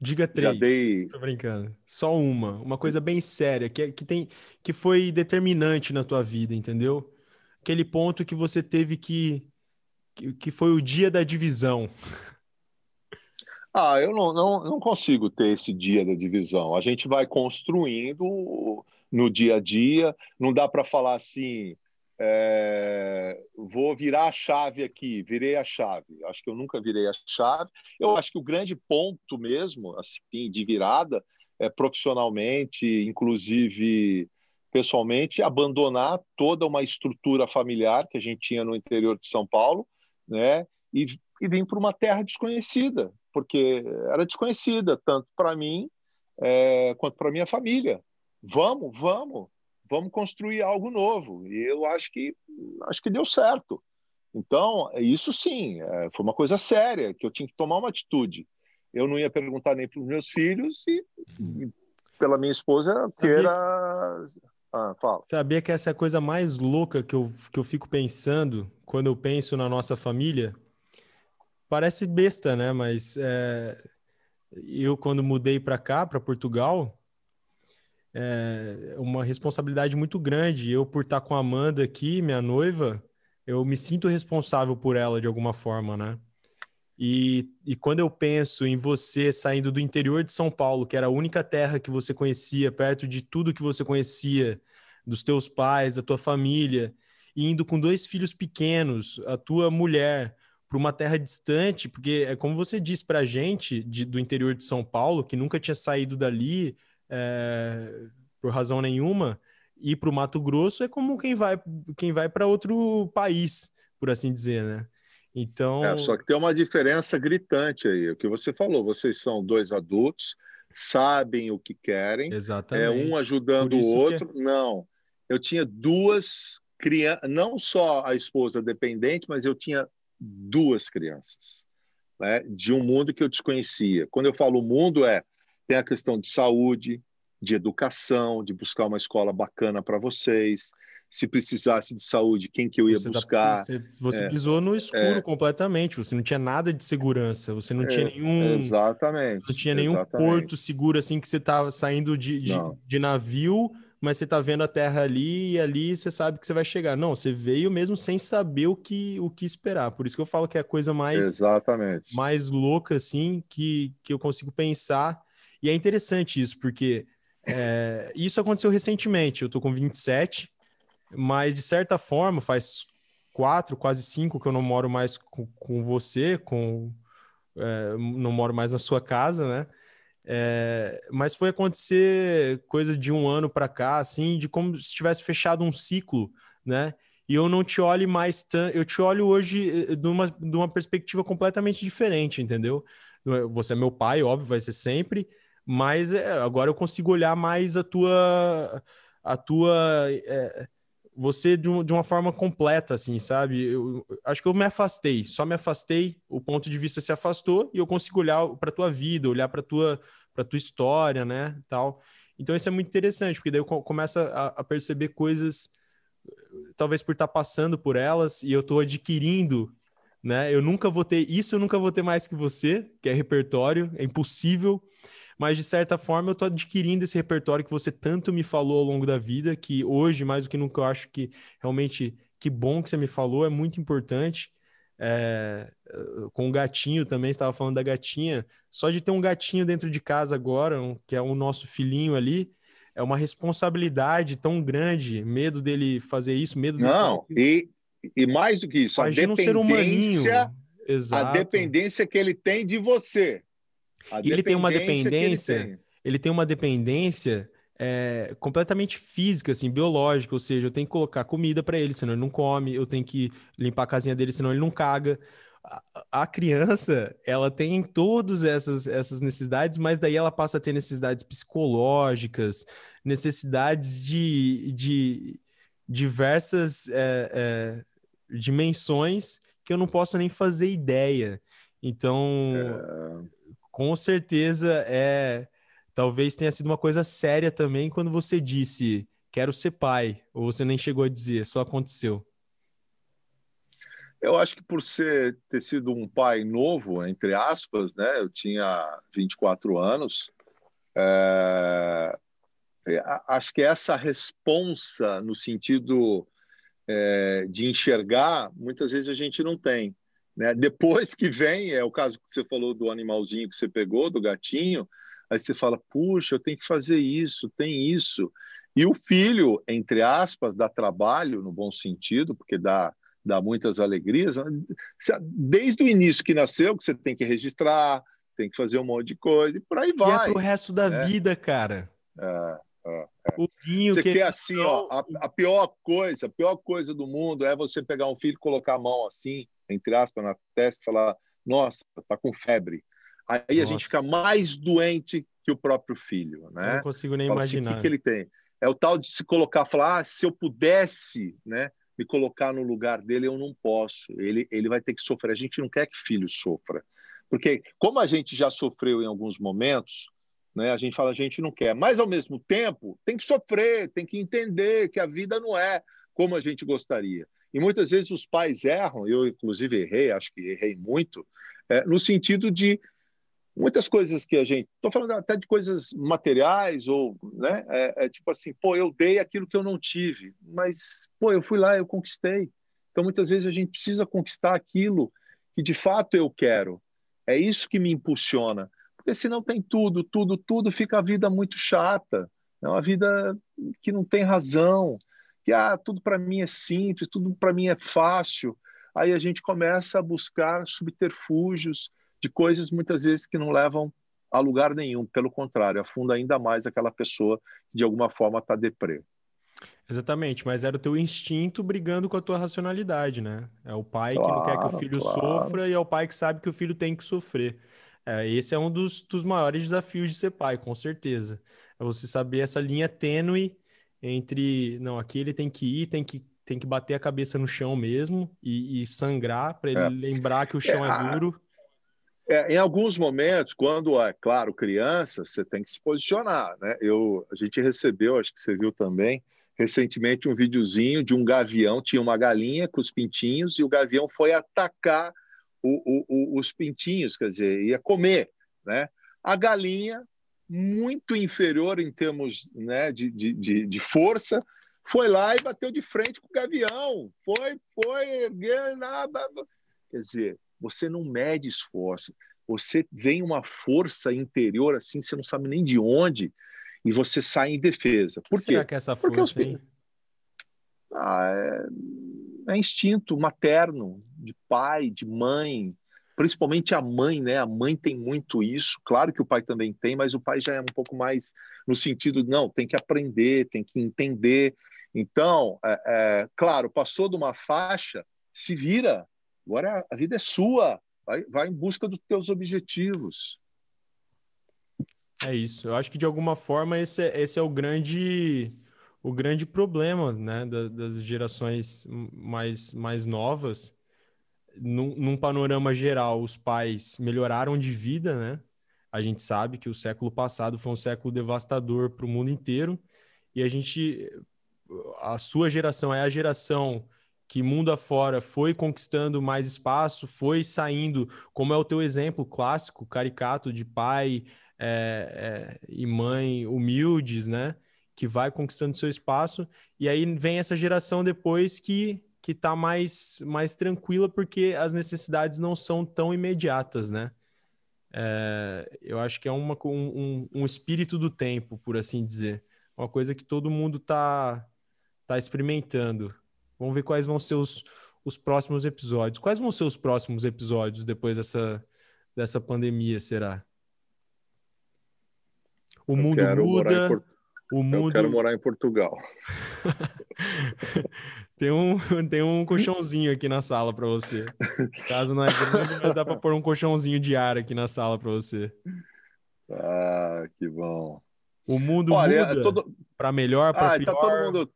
Diga três. Já dei. Tô brincando. Só uma, uma coisa bem séria que, que tem que foi determinante na tua vida, entendeu? Aquele ponto que você teve que que, que foi o dia da divisão. Ah, eu não, não, não consigo ter esse dia da divisão. A gente vai construindo no dia a dia. Não dá para falar assim, é, vou virar a chave aqui, virei a chave. Acho que eu nunca virei a chave. Eu acho que o grande ponto mesmo, assim, de virada, é profissionalmente, inclusive pessoalmente, abandonar toda uma estrutura familiar que a gente tinha no interior de São Paulo, né? E, e vir para uma terra desconhecida, porque era desconhecida tanto para mim é, quanto para minha família. Vamos, vamos, vamos construir algo novo. E eu acho que acho que deu certo. Então, isso sim, é, foi uma coisa séria, que eu tinha que tomar uma atitude. Eu não ia perguntar nem para os meus filhos e, e, pela minha esposa, que era. Ah, fala. Sabia que essa é a coisa mais louca que eu, que eu fico pensando quando eu penso na nossa família? Parece besta, né? Mas é, eu, quando mudei para cá, para Portugal, é uma responsabilidade muito grande. Eu, por estar com a Amanda aqui, minha noiva, eu me sinto responsável por ela de alguma forma, né? E, e quando eu penso em você saindo do interior de São Paulo, que era a única terra que você conhecia, perto de tudo que você conhecia, dos teus pais, da tua família, e indo com dois filhos pequenos, a tua mulher, para uma terra distante, porque é como você disse para a gente de, do interior de São Paulo, que nunca tinha saído dali é, por razão nenhuma, ir para o Mato Grosso é como quem vai quem vai para outro país, por assim dizer, né? Então. É, só que tem uma diferença gritante aí. O que você falou, vocês são dois adultos, sabem o que querem, Exatamente. é um ajudando o outro. Que... Não, eu tinha duas crianças, não só a esposa dependente, mas eu tinha duas crianças, né? De um mundo que eu desconhecia. Quando eu falo mundo é tem a questão de saúde, de educação, de buscar uma escola bacana para vocês. Se precisasse de saúde, quem que eu ia você tá buscar? Tá, você, você é, pisou no escuro é, completamente. Você não tinha nada de segurança. Você não é, tinha nenhum. Exatamente. Não tinha nenhum exatamente. porto seguro assim que você estava saindo de, de, de, navio, mas você está vendo a terra ali e ali você sabe que você vai chegar. Não, você veio mesmo sem saber o que, o que esperar. Por isso que eu falo que é a coisa mais, exatamente. mais louca assim que, que eu consigo pensar. E é interessante isso, porque é, isso aconteceu recentemente. Eu tô com 27, mas de certa forma faz quatro, quase cinco que eu não moro mais com, com você, com é, não moro mais na sua casa, né? É, mas foi acontecer coisa de um ano para cá, assim, de como se tivesse fechado um ciclo, né? E eu não te olho mais tanto, eu te olho hoje eh, de uma, de uma perspectiva completamente diferente, entendeu? Você é meu pai, óbvio, vai ser sempre, mas é, agora eu consigo olhar mais a tua a tua é, você de, um, de, uma forma completa assim sabe? Eu, acho que eu me afastei só me afastei o ponto de vista se afastou e eu consigo olhar para tua vida olhar para tua para tua história né tal. Então isso é muito interessante porque daí eu começo a, a perceber coisas talvez por estar passando por elas e eu estou adquirindo né? Eu nunca vou ter isso eu nunca vou ter mais que você que é repertório é impossível mas de certa forma eu estou adquirindo esse repertório que você tanto me falou ao longo da vida, que hoje, mais do que nunca, eu acho que realmente que bom que você me falou, é muito importante. É, com o gatinho também, estava falando da gatinha. Só de ter um gatinho dentro de casa agora, um, que é o nosso filhinho ali, é uma responsabilidade tão grande, medo dele fazer isso, medo Não, e, e mais do que isso, Imagina a dependência, um ser humaninho. Exato. a dependência que ele tem de você e ele tem uma dependência, ele tem. ele tem. uma dependência é, completamente física, assim, biológica, ou seja, eu tenho que colocar comida para ele, senão ele não come, eu tenho que limpar a casinha dele, senão ele não caga. A, a criança, ela tem todas essas, essas necessidades, mas daí ela passa a ter necessidades psicológicas, necessidades de, de diversas é, é, dimensões que eu não posso nem fazer ideia. Então, é com certeza é talvez tenha sido uma coisa séria também quando você disse quero ser pai, ou você nem chegou a dizer, só aconteceu. Eu acho que por ser ter sido um pai novo, entre aspas, né? Eu tinha 24 anos. É, é acho que essa responsa no sentido é, de enxergar, muitas vezes a gente não tem. Né? Depois que vem, é o caso que você falou do animalzinho que você pegou, do gatinho, aí você fala, puxa, eu tenho que fazer isso, tem isso. E o filho, entre aspas, dá trabalho, no bom sentido, porque dá, dá muitas alegrias. Desde o início que nasceu, que você tem que registrar, tem que fazer um monte de coisa, e por aí vai. E é pro resto da né? vida, cara. É, é, é. Guinho, você que quer assim, ó, a, a, pior coisa, a pior coisa do mundo é você pegar um filho, colocar a mão assim, entre aspas, na testa e falar: nossa, tá com febre. Aí nossa. a gente fica mais doente que o próprio filho, né? Eu não consigo nem Fala imaginar. Assim, o que, que, ele tem? É o tal de se colocar, falar, ah, se eu pudesse, né, me colocar no lugar dele, eu não posso. Ele, ele vai ter que sofrer. A gente não quer que filho sofra, porque como a gente já sofreu em alguns momentos, né, a gente fala, a gente não quer. Mas ao mesmo tempo, tem que sofrer, tem que entender que a vida não é como a gente gostaria. E muitas vezes os pais erram. Eu inclusive errei, acho que errei muito, é, no sentido de muitas coisas que a gente. Estou falando até de coisas materiais, ou, né? É, é, tipo assim, pô, eu dei aquilo que eu não tive, mas, pô, eu fui lá, eu conquistei. Então, muitas vezes a gente precisa conquistar aquilo que de fato eu quero. É isso que me impulsiona. Porque se não tem tudo, tudo, tudo, fica a vida muito chata. É uma vida que não tem razão. Que ah, tudo para mim é simples, tudo para mim é fácil. Aí a gente começa a buscar subterfúgios, de coisas muitas vezes que não levam a lugar nenhum, pelo contrário, afunda ainda mais aquela pessoa que de alguma forma está deprê. Exatamente, mas era o teu instinto brigando com a tua racionalidade, né? É o pai claro, que não quer que o filho claro. sofra e é o pai que sabe que o filho tem que sofrer. É, esse é um dos, dos maiores desafios de ser pai, com certeza. É você saber essa linha tênue entre, não, aqui ele tem que ir, tem que, tem que bater a cabeça no chão mesmo e, e sangrar para ele é. lembrar que o chão é, é duro. É, em alguns momentos, quando é claro criança, você tem que se posicionar, né? Eu, a gente recebeu, acho que você viu também, recentemente um videozinho de um gavião, tinha uma galinha com os pintinhos e o gavião foi atacar o, o, os pintinhos, quer dizer, ia comer, né? A galinha, muito inferior em termos né, de, de, de, força, foi lá e bateu de frente com o gavião, foi, foi erguer, nada, quer dizer, você não mede esforço. Você vem uma força interior assim, você não sabe nem de onde, e você sai em defesa. Por quê? Será que é essa força, os... hein? Ah, é... é instinto materno, de pai, de mãe, principalmente a mãe, né? A mãe tem muito isso. Claro que o pai também tem, mas o pai já é um pouco mais no sentido, não, tem que aprender, tem que entender. Então, é, é, claro, passou de uma faixa, se vira, Agora a vida é sua. Vai, vai em busca dos teus objetivos. É isso. Eu acho que de alguma forma esse é, esse é o grande o grande problema, né, das, das gerações mais mais novas. Num, num, panorama geral, os pais melhoraram de vida, né? A gente sabe que o século passado foi um século devastador para o mundo inteiro e a gente, a sua geração é a geração que mundo afora foi conquistando mais espaço, foi saindo, como é o teu exemplo clássico, caricato de pai é, é, e mãe humildes, né? Que vai conquistando seu espaço, e aí vem essa geração depois que que está mais, mais tranquila porque as necessidades não são tão imediatas, né? É, eu acho que é uma, um, um espírito do tempo, por assim dizer. Uma coisa que todo mundo está tá experimentando. Vamos ver quais vão ser os, os próximos episódios. Quais vão ser os próximos episódios depois dessa, dessa pandemia, será? O mundo muda. O mundo... Eu quero morar em Portugal. tem, um, tem um colchãozinho aqui na sala para você. Caso não é grande, mas dá para pôr um colchãozinho de ar aqui na sala para você. Ah, que bom. O mundo Olha, muda todo... para melhor, para ah, pior. Tá todo mundo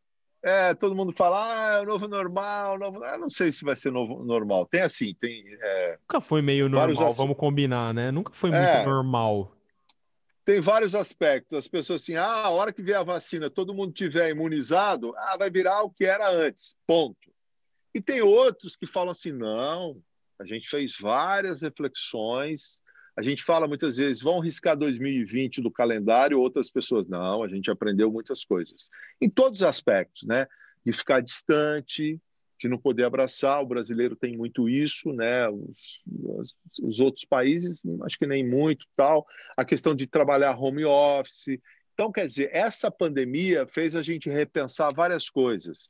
é, todo mundo fala, ah, é o novo normal, novo... Eu não sei se vai ser novo normal. Tem assim, tem. É... Nunca foi meio normal, vamos combinar, né? Nunca foi muito é, normal. Tem vários aspectos. As pessoas assim, ah, a hora que vier a vacina, todo mundo tiver imunizado, ah, vai virar o que era antes. Ponto. E tem outros que falam assim, não, a gente fez várias reflexões, a gente fala muitas vezes, vão riscar 2020 do calendário, outras pessoas, não, a gente aprendeu muitas coisas. Em todos os aspectos, né? De ficar distante, de não poder abraçar, o brasileiro tem muito isso, né? Os, os, outros países, acho que nem muito, tal. A questão de trabalhar home office. Então, quer dizer, essa pandemia fez a gente repensar várias coisas.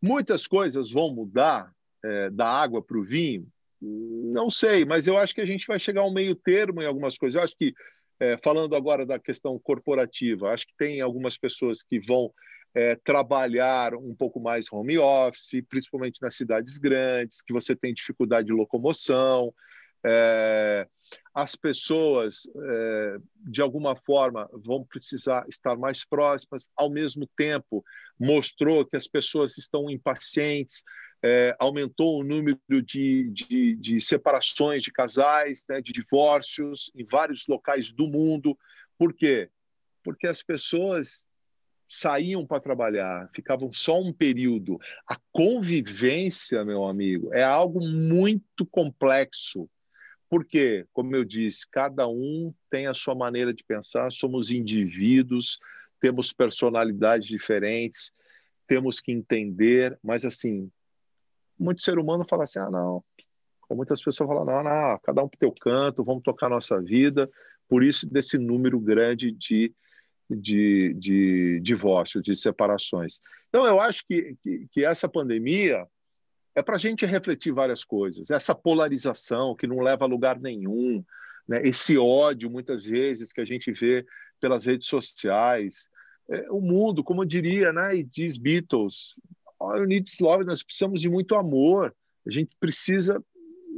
Muitas coisas vão mudar é, da água para o vinho, não sei, mas eu acho que a gente vai chegar a um meio termo em algumas coisas. Eu acho que, é, falando agora da questão corporativa, acho que tem algumas pessoas que vão é, trabalhar um pouco mais home office, principalmente nas cidades grandes, que você tem dificuldade de locomoção. É, as pessoas, é, de alguma forma, vão precisar estar mais próximas, ao mesmo tempo, mostrou que as pessoas estão impacientes, é, aumentou o número de, de, de separações de casais, né, de divórcios em vários locais do mundo. Por quê? Porque as pessoas saíam para trabalhar, ficavam só um período. A convivência, meu amigo, é algo muito complexo porque, como eu disse, cada um tem a sua maneira de pensar, somos indivíduos, temos personalidades diferentes, temos que entender, mas assim, muito ser humano fala assim: ah, não. Ou muitas pessoas falam: não, não, cada um para o teu canto, vamos tocar nossa vida. Por isso, desse número grande de, de, de divórcios, de separações. Então, eu acho que, que, que essa pandemia é para a gente refletir várias coisas. Essa polarização que não leva a lugar nenhum, né? esse ódio, muitas vezes, que a gente vê pelas redes sociais. É, o mundo, como eu diria, né? e diz Beatles, All you love, nós precisamos de muito amor. A gente precisa,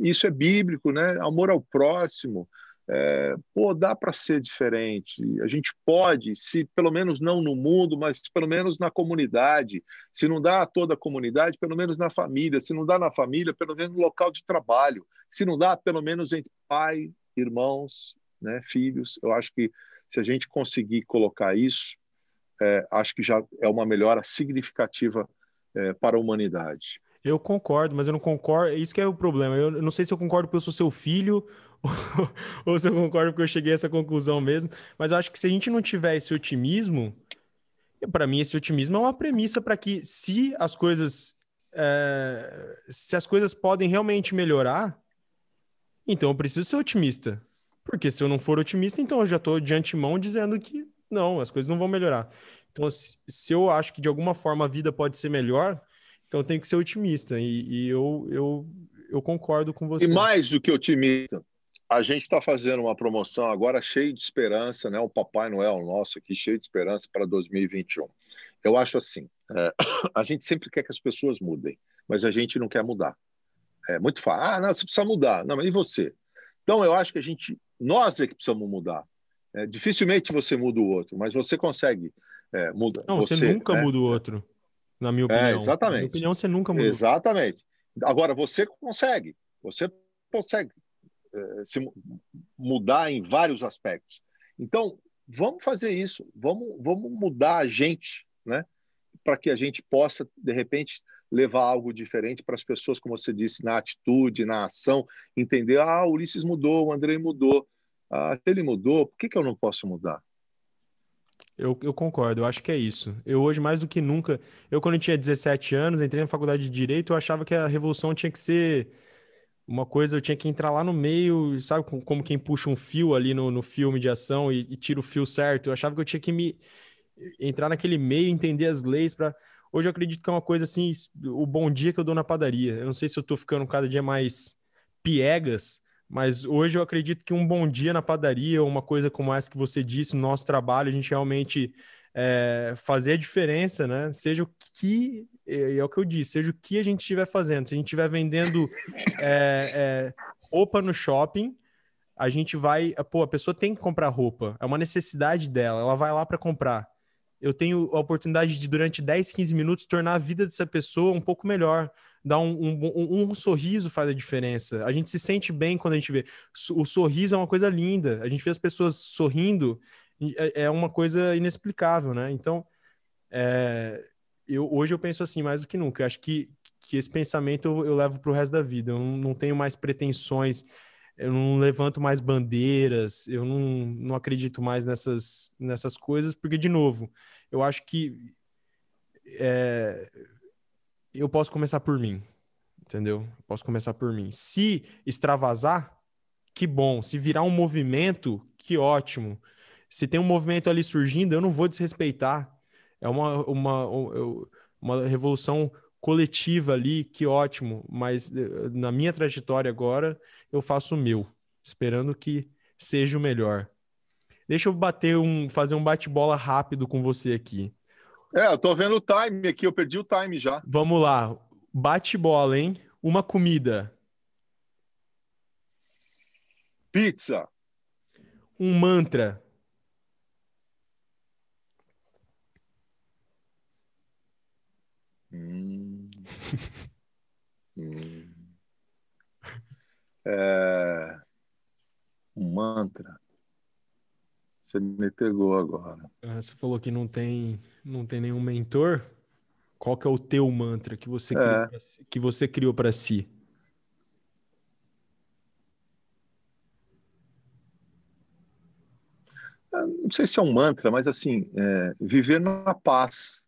isso é bíblico, né? amor ao próximo, é, pô, dá para ser diferente. A gente pode, se pelo menos não no mundo, mas pelo menos na comunidade. Se não dá a toda a comunidade, pelo menos na família. Se não dá na família, pelo menos no local de trabalho. Se não dá, pelo menos entre pai, irmãos, né, filhos. Eu acho que se a gente conseguir colocar isso, é, acho que já é uma melhora significativa é, para a humanidade. Eu concordo, mas eu não concordo. Isso que é o problema. Eu não sei se eu concordo porque eu sou seu filho ou se eu concordo porque eu cheguei a essa conclusão mesmo. Mas eu acho que se a gente não tiver esse otimismo, para mim esse otimismo é uma premissa para que se as coisas é, se as coisas podem realmente melhorar, então eu preciso ser otimista. Porque se eu não for otimista, então eu já estou de antemão dizendo que não, as coisas não vão melhorar. Então, se, eu acho que de alguma forma a vida pode ser melhor, então eu tenho que ser otimista. E, e eu, eu, eu concordo com você. E mais do que otimista, a gente está fazendo uma promoção agora cheio de esperança, né? O Papai Noel nosso aqui cheio de esperança para 2021. Eu acho assim, é, a gente sempre quer que as pessoas mudem, mas a gente não quer mudar. É muito fácil. Ah, não, você precisa mudar. Não, mas e você? Então eu acho que a gente, nós é que precisamos mudar. É, dificilmente você muda o outro, mas você consegue é, mudar. Não, você, você nunca né? muda o outro, na minha é, opinião. É, exatamente. Na minha opinião, você nunca muda. Exatamente. Agora você consegue. Você consegue se mudar em vários aspectos. Então, vamos fazer isso, vamos, vamos mudar a gente, né? Para que a gente possa, de repente, levar algo diferente para as pessoas, como você disse, na atitude, na ação, entender: ah, o Ulisses mudou, o André mudou. Ah, ele mudou, por que, que eu não posso mudar? Eu, eu, concordo, eu acho que é isso. Eu hoje, mais do que nunca, eu quando eu tinha 17 anos, entrei na faculdade de Direito, eu achava que a revolução tinha que ser uma coisa, eu tinha que entrar lá no meio, sabe, como quem puxa um fio ali no, no filme de ação e, e, tira o fio certo. Eu achava que eu tinha que me entrar naquele meio, entender as leis para. Hoje eu acredito que é uma coisa assim, o bom dia que eu dou na padaria. Eu não sei se eu tô ficando cada dia mais piegas, mas hoje eu acredito que um bom dia na padaria, uma coisa como essa que você disse, no nosso trabalho, a gente realmente é, fazer a diferença, né? Seja o que e é o que eu disse, seja o que a gente estiver fazendo, se a gente estiver vendendo é, é, roupa no shopping, a gente vai, pô, a pessoa tem que comprar roupa, é uma necessidade dela, ela vai lá para comprar. Eu tenho a oportunidade de, durante 10, 15 minutos, tornar a vida dessa pessoa um pouco melhor. Dar um, um, um, um sorriso faz a diferença. A gente se sente bem quando a gente vê. O sorriso é uma coisa linda. A gente vê as pessoas sorrindo, é, é uma coisa inexplicável, né? Então, é, eu, hoje eu penso assim mais do que nunca. Eu acho que, que esse pensamento eu, eu levo para o resto da vida. Eu não, não, tenho mais pretensões, eu não levanto mais bandeiras, eu não, não acredito mais nessas, nessas coisas, porque, de novo, eu acho que é, eu posso começar por mim, entendeu? posso começar por mim. Se extravasar, que bom. Se virar um movimento, que ótimo. Se tem um movimento ali surgindo, eu não vou desrespeitar é uma, uma, uma revolução coletiva ali, que ótimo, mas eh, na minha trajetória agora eu faço o meu, esperando que seja o melhor. Deixa eu bater um, fazer um bate-bola rápido com você aqui. É, eu tô vendo o time aqui, eu perdi o time já. Vamos lá, bate-bola, hein? Uma comida. Pizza. Um mantra. Hum. hum. É... Um mantra. Você me pegou agora. Ah, você falou que não tem, não tem nenhum mentor. Qual que é o teu mantra que você É. criou si- que você criou para si? não sei se é um mantra, mas assim, é, viver na paz,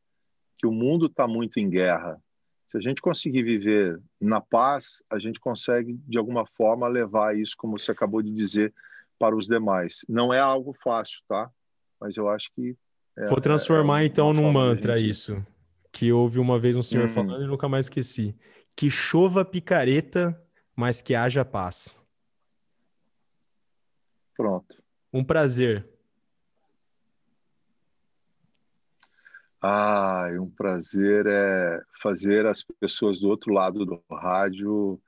que o mundo está muito em guerra. Se a gente conseguir viver na paz, a gente consegue, de alguma forma, levar isso, como você acabou de dizer, para os demais. Não é algo fácil, tá? Mas eu acho que. É, Vou transformar é então uma num mantra gente- isso. Que houve uma vez um senhor Hum. falando e nunca mais esqueci. Que chova picareta, mas que haja paz. Pronto. Um prazer. Ah, um prazer é fazer as pessoas do outro lado do rádio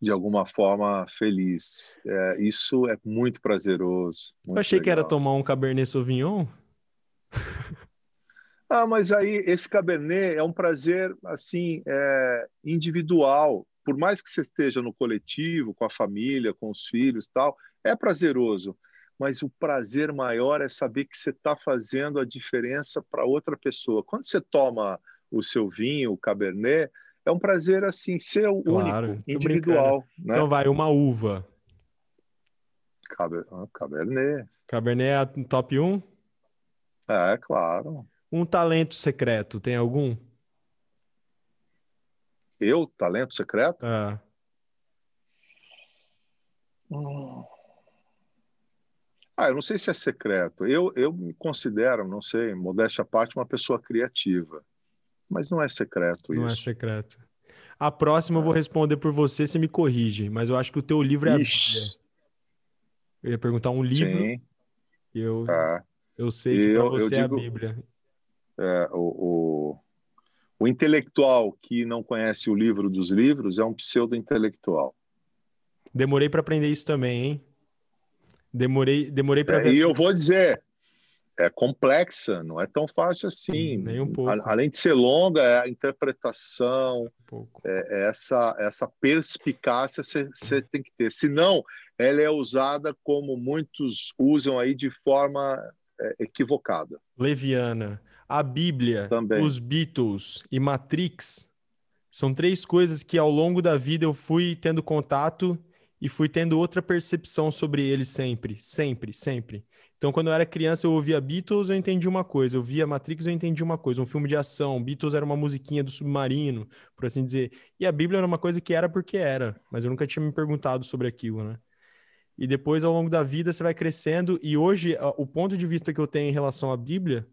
de alguma forma feliz. É, isso é muito prazeroso. Eu muito achei que era legal. tomar um Cabernet Sauvignon. Ah, mas aí esse Cabernet é um prazer assim é, individual. Por mais que você esteja no coletivo, com a família, com os filhos, tal, é prazeroso. Mas o prazer maior é saber que você está fazendo a diferença para outra pessoa. Quando você toma o seu vinho, o Cabernet, é um prazer assim seu Claro, único, individual, né? Então vai, uma uva. Caber- ah, Cabernet, Cabernet é a top 1. é claro. Um talento secreto, tem algum? Eu, talento secreto? Ah, Ah, eu não sei se é secreto. Eu, eu me considero, não sei, modéstia à parte, uma pessoa criativa. Mas não é secreto não é isso. secreto. A próxima eu vou responder por você, você me corrige. Mas eu acho que o teu livro é a Bíblia. Ixi, Eu ia perguntar um livro sim, eu, é. eu sei que para você é a digo- Bíblia. É, o, o, o intelectual que não conhece o livro dos livros é um pseudo-intelectual. Demorei para aprender isso também, hein? Demorei, demorei para É, ver. e eu vou dizer, é complexa, não é tão fácil assim. Nem um pouco. A- além de ser longa, é a interpretação, um pouco. é essa, essa perspicácia você tem que ter. Senão, ela é usada como muitos usam aí de forma é, equivocada. Leviana, a Bíblia, Também. os Beatles e Matrix são três coisas que ao longo da vida eu fui tendo contato e fui tendo outra percepção sobre eles sempre, sempre, sempre. Então, quando eu era criança, eu ouvia Beatles, eu entendi uma coisa. Eu via Matrix, eu entendi uma coisa. Um filme de ação. Beatles era uma musiquinha do submarino, por assim dizer. E a Bíblia era uma coisa que era porque era, mas eu nunca tinha me perguntado sobre aquilo, né? E depois, ao longo da vida, você vai crescendo. E hoje, o ponto de vista que eu tenho em relação à Bíblia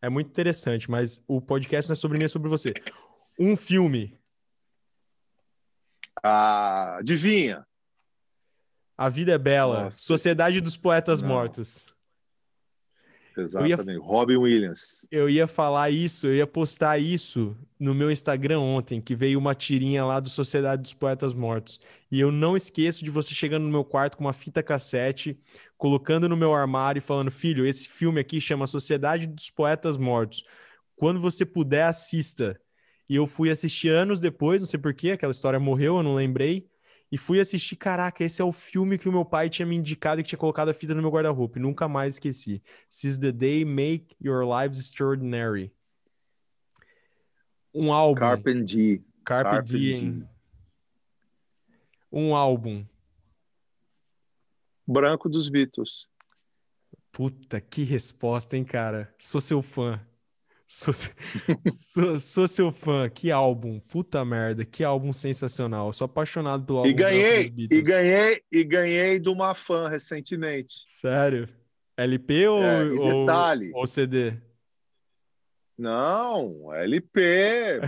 é muito interessante, mas o podcast não é sobre mim, é sobre você. Um filme, Ah, adivinha? A Vida é Bela, Nossa. Sociedade dos Poetas Não. Mortos. Exatamente. Robin Williams. Eu ia falar isso, eu ia postar isso no meu Instagram ontem, que veio uma tirinha lá do Sociedade dos Poetas Mortos. E eu não esqueço de você chegando no meu quarto com uma fita cassete, colocando no meu armário e falando: Filho, esse filme aqui chama Sociedade dos Poetas Mortos. Quando você puder, assista. E eu fui assistir anos depois, não sei porquê, aquela história morreu, eu não lembrei. E fui assistir, caraca, esse é o filme que o meu pai tinha me indicado e que tinha colocado a fita no meu guarda-roupa. E nunca mais esqueci. Since the day make your lives extraordinary. Um álbum. Carpe Diem. Carpe, Carpe Diem. Diem. Um álbum. Branco dos Beatles. Puta, que resposta, hein, cara? Sou seu fã. Sou, sou, sou seu fã. Que álbum. Puta merda. Que álbum sensacional. Eu sou apaixonado pelo álbum E ganhei, e ganhei, e ganhei de uma fã recentemente. Sério? LP ou, É, ou, detalhe. ou CD? Não, LP,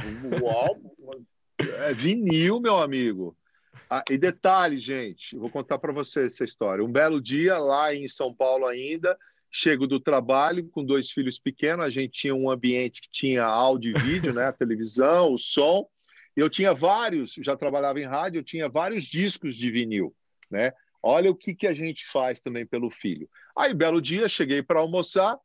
o álbum é vinil, meu amigo. Ah, e detalhe, gente, vou contar para vocês essa história. Um belo dia, lá em São Paulo ainda, chego do trabalho com dois filhos pequenos, a gente tinha um ambiente que tinha áudio e vídeo, né, a televisão, o som, eu tinha vários, já trabalhava em rádio, eu tinha vários discos de vinil, né? Olha o que, que a gente faz também pelo filho. Aí, belo dia, cheguei para almoçar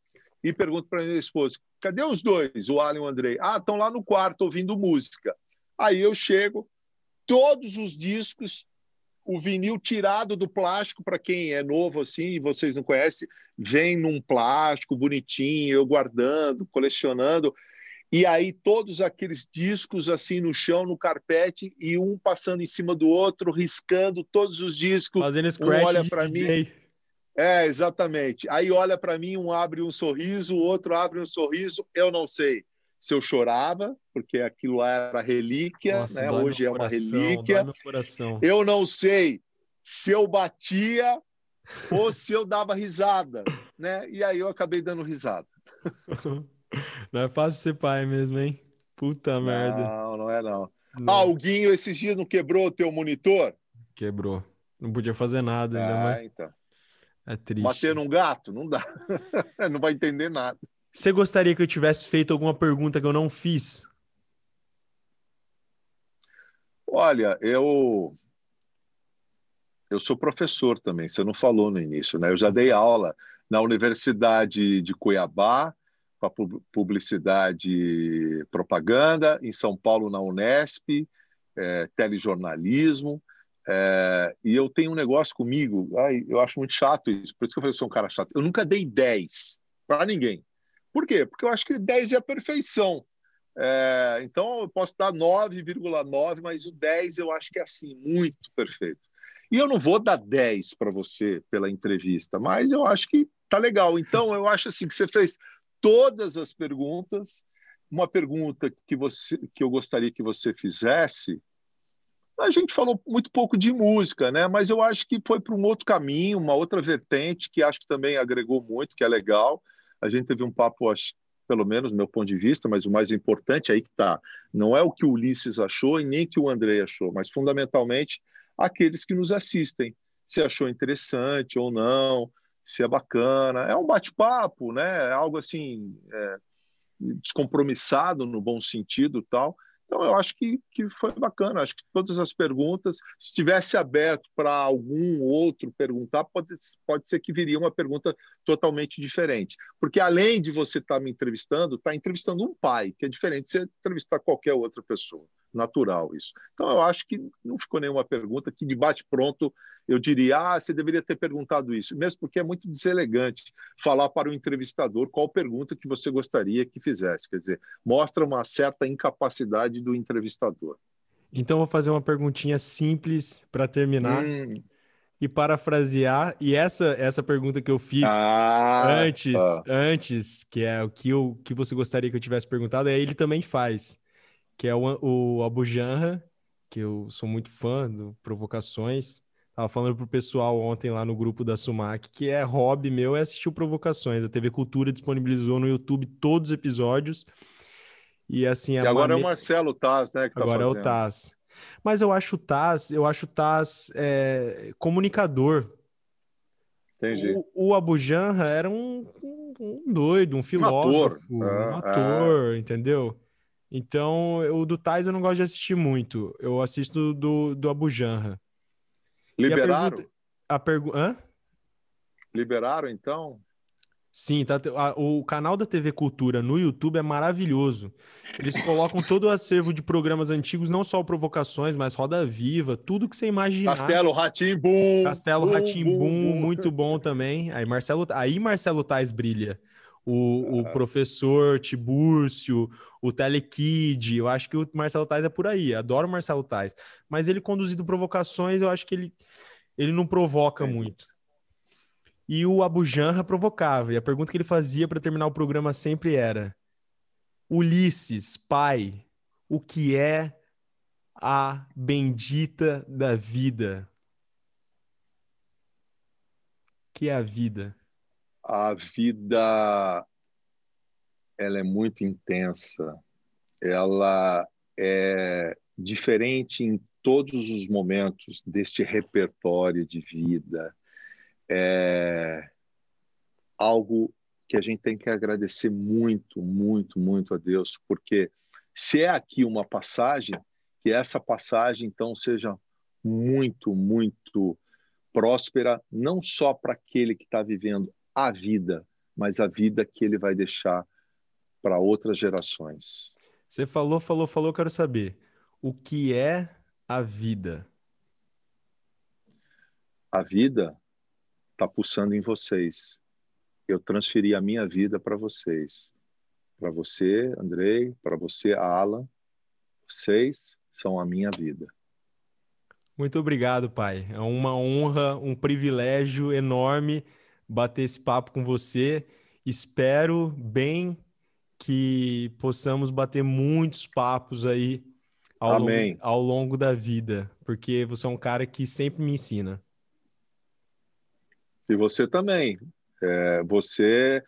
e pergunto para minha esposa: cadê os dois, o Alan e o Andrei? Ah, estão lá no quarto ouvindo música. Aí eu chego, todos os discos, o vinil tirado do plástico, para quem é novo assim e vocês não conhecem, vem num plástico bonitinho, eu guardando, colecionando. E aí todos aqueles discos assim no chão, no carpete, e um passando em cima do outro, riscando todos os discos. Fazendo scratch. Um olha para mim. É, exatamente. Aí olha para mim, um abre um sorriso, o outro abre um sorriso. Eu não sei se eu chorava, porque aquilo lá era relíquia, Nossa, né? hoje é uma relíquia. Eu não sei se eu batia ou se eu dava risada, né? E aí eu acabei dando risada. Não é fácil ser pai mesmo, hein? Puta merda. Não, não é não. não. Ah, o Guinho esses dias não quebrou o teu monitor? Quebrou. Não podia fazer nada. Ah, mais... então. É triste. Bater num gato? Não dá. não vai entender nada. Você gostaria que eu tivesse feito alguma pergunta que eu não fiz? Olha, eu eu sou professor também. Você não falou no início, né? Eu já dei aula na Universidade de Cuiabá para publicidade propaganda, em São Paulo na Unesp, é, telejornalismo. É, e eu tenho um negócio comigo, ai, eu acho muito chato isso, por isso que eu falei, eu sou um cara chato. Eu nunca dei 10 para ninguém. Por quê? Porque eu acho que 10 é a perfeição. É, então eu posso dar 9,9, mas o 10 eu acho que é assim, muito perfeito. E eu não vou dar 10 para você pela entrevista, mas eu acho que tá legal. Então eu acho assim que você fez todas as perguntas. Uma pergunta que você que eu gostaria que você fizesse. A gente falou muito pouco de música, né? Mas eu acho que foi para um outro caminho, uma outra vertente que acho que também agregou muito, que é legal. A gente teve um papo, acho, pelo menos do meu ponto de vista, mas o mais importante aí que está, não é o que o Ulisses achou e nem que o André achou, mas fundamentalmente aqueles que nos assistem, se achou interessante ou não, se é bacana. É um bate-papo, né? É algo assim é, descompromissado no bom sentido, tal. Então, eu acho que, que foi bacana. Acho que todas as perguntas, se tivesse aberto para algum outro perguntar, pode, pode ser que viria uma pergunta totalmente diferente. Porque, além de você estar tá me entrevistando, está entrevistando um pai, que é diferente de você entrevistar qualquer outra pessoa natural isso. Então, eu acho que não ficou nenhuma pergunta que, de bate-pronto, eu diria, ah, você deveria ter perguntado isso, mesmo porque é muito deselegante falar para o entrevistador qual pergunta que você gostaria que fizesse. Quer dizer, mostra uma certa incapacidade do entrevistador. Então, vou fazer uma perguntinha simples para terminar. Hum. E parafrasear, e essa essa pergunta que eu fiz ah, antes, ah. antes, que é o que, eu, que você gostaria que eu tivesse perguntado, é ele também faz que é o, o Abu Janra, que eu sou muito fã do Provocações. Tava falando pro pessoal ontem lá no grupo da Sumac que é hobby meu é assistir o Provocações. A TV Cultura disponibilizou no YouTube todos os episódios. E assim, e agora é o Marcelo Taz, né? Tá agora fazendo. é o Taz. Mas eu acho o Taz, eu acho o Taz é, comunicador. Entendi. O, o Abu Janra era um, um, um, doido, um filósofo, um ator, um ator é. entendeu? Então, o do Tais eu não gosto de assistir muito. Eu assisto do, do Abu Janra. Liberaram? A pergunta. Hã? Liberaram, então? Sim, tá, a, o canal da TV Cultura no YouTube é maravilhoso. Eles colocam todo o acervo de programas antigos, não só provocações, mas Roda Viva, tudo que você imaginar. Castelo Ratimbum. Castelo Ratimbum, muito bom também. Aí Marcelo, aí Marcelo Tais brilha o, o professor Tibúrcio, o Telekid, eu acho que o Marcelo Tais é por aí, adoro o Marcelo Tais, mas ele conduzido provocações, eu acho que ele, ele não provoca muito. E o Abu Janra provocava, e a pergunta que ele fazia para terminar o programa sempre era: Ulisses, pai, o que é a bendita da vida? O que é a vida? A vida ela é muito intensa, ela é diferente em todos os momentos deste repertório de vida. É algo que a gente tem que agradecer muito, muito, muito a Deus, porque se é aqui uma passagem, que essa passagem então seja muito, muito próspera não só para aquele que está vivendo a vida, mas a vida que ele vai deixar para outras gerações. Você falou, falou, falou, quero saber. O que é a vida? A vida está pulsando em vocês. Eu transferi a minha vida para vocês. Para você, Andrei, para você, Alan. Vocês são a minha vida. Muito obrigado, pai. É uma honra, um privilégio enorme bater esse papo com você. Espero bem que possamos bater muitos papos aí ao, Amém. Longo, ao longo da vida, porque você é um cara que sempre me ensina. E você também. É, você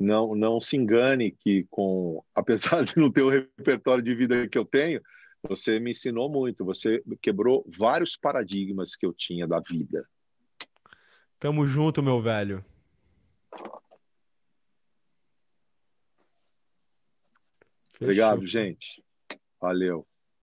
não, não se engane que com apesar de não ter o repertório de vida que eu tenho, você me ensinou muito, você quebrou vários paradigmas que eu tinha da vida. Tamo junto, meu velho. Fechou. Obrigado, gente. Valeu.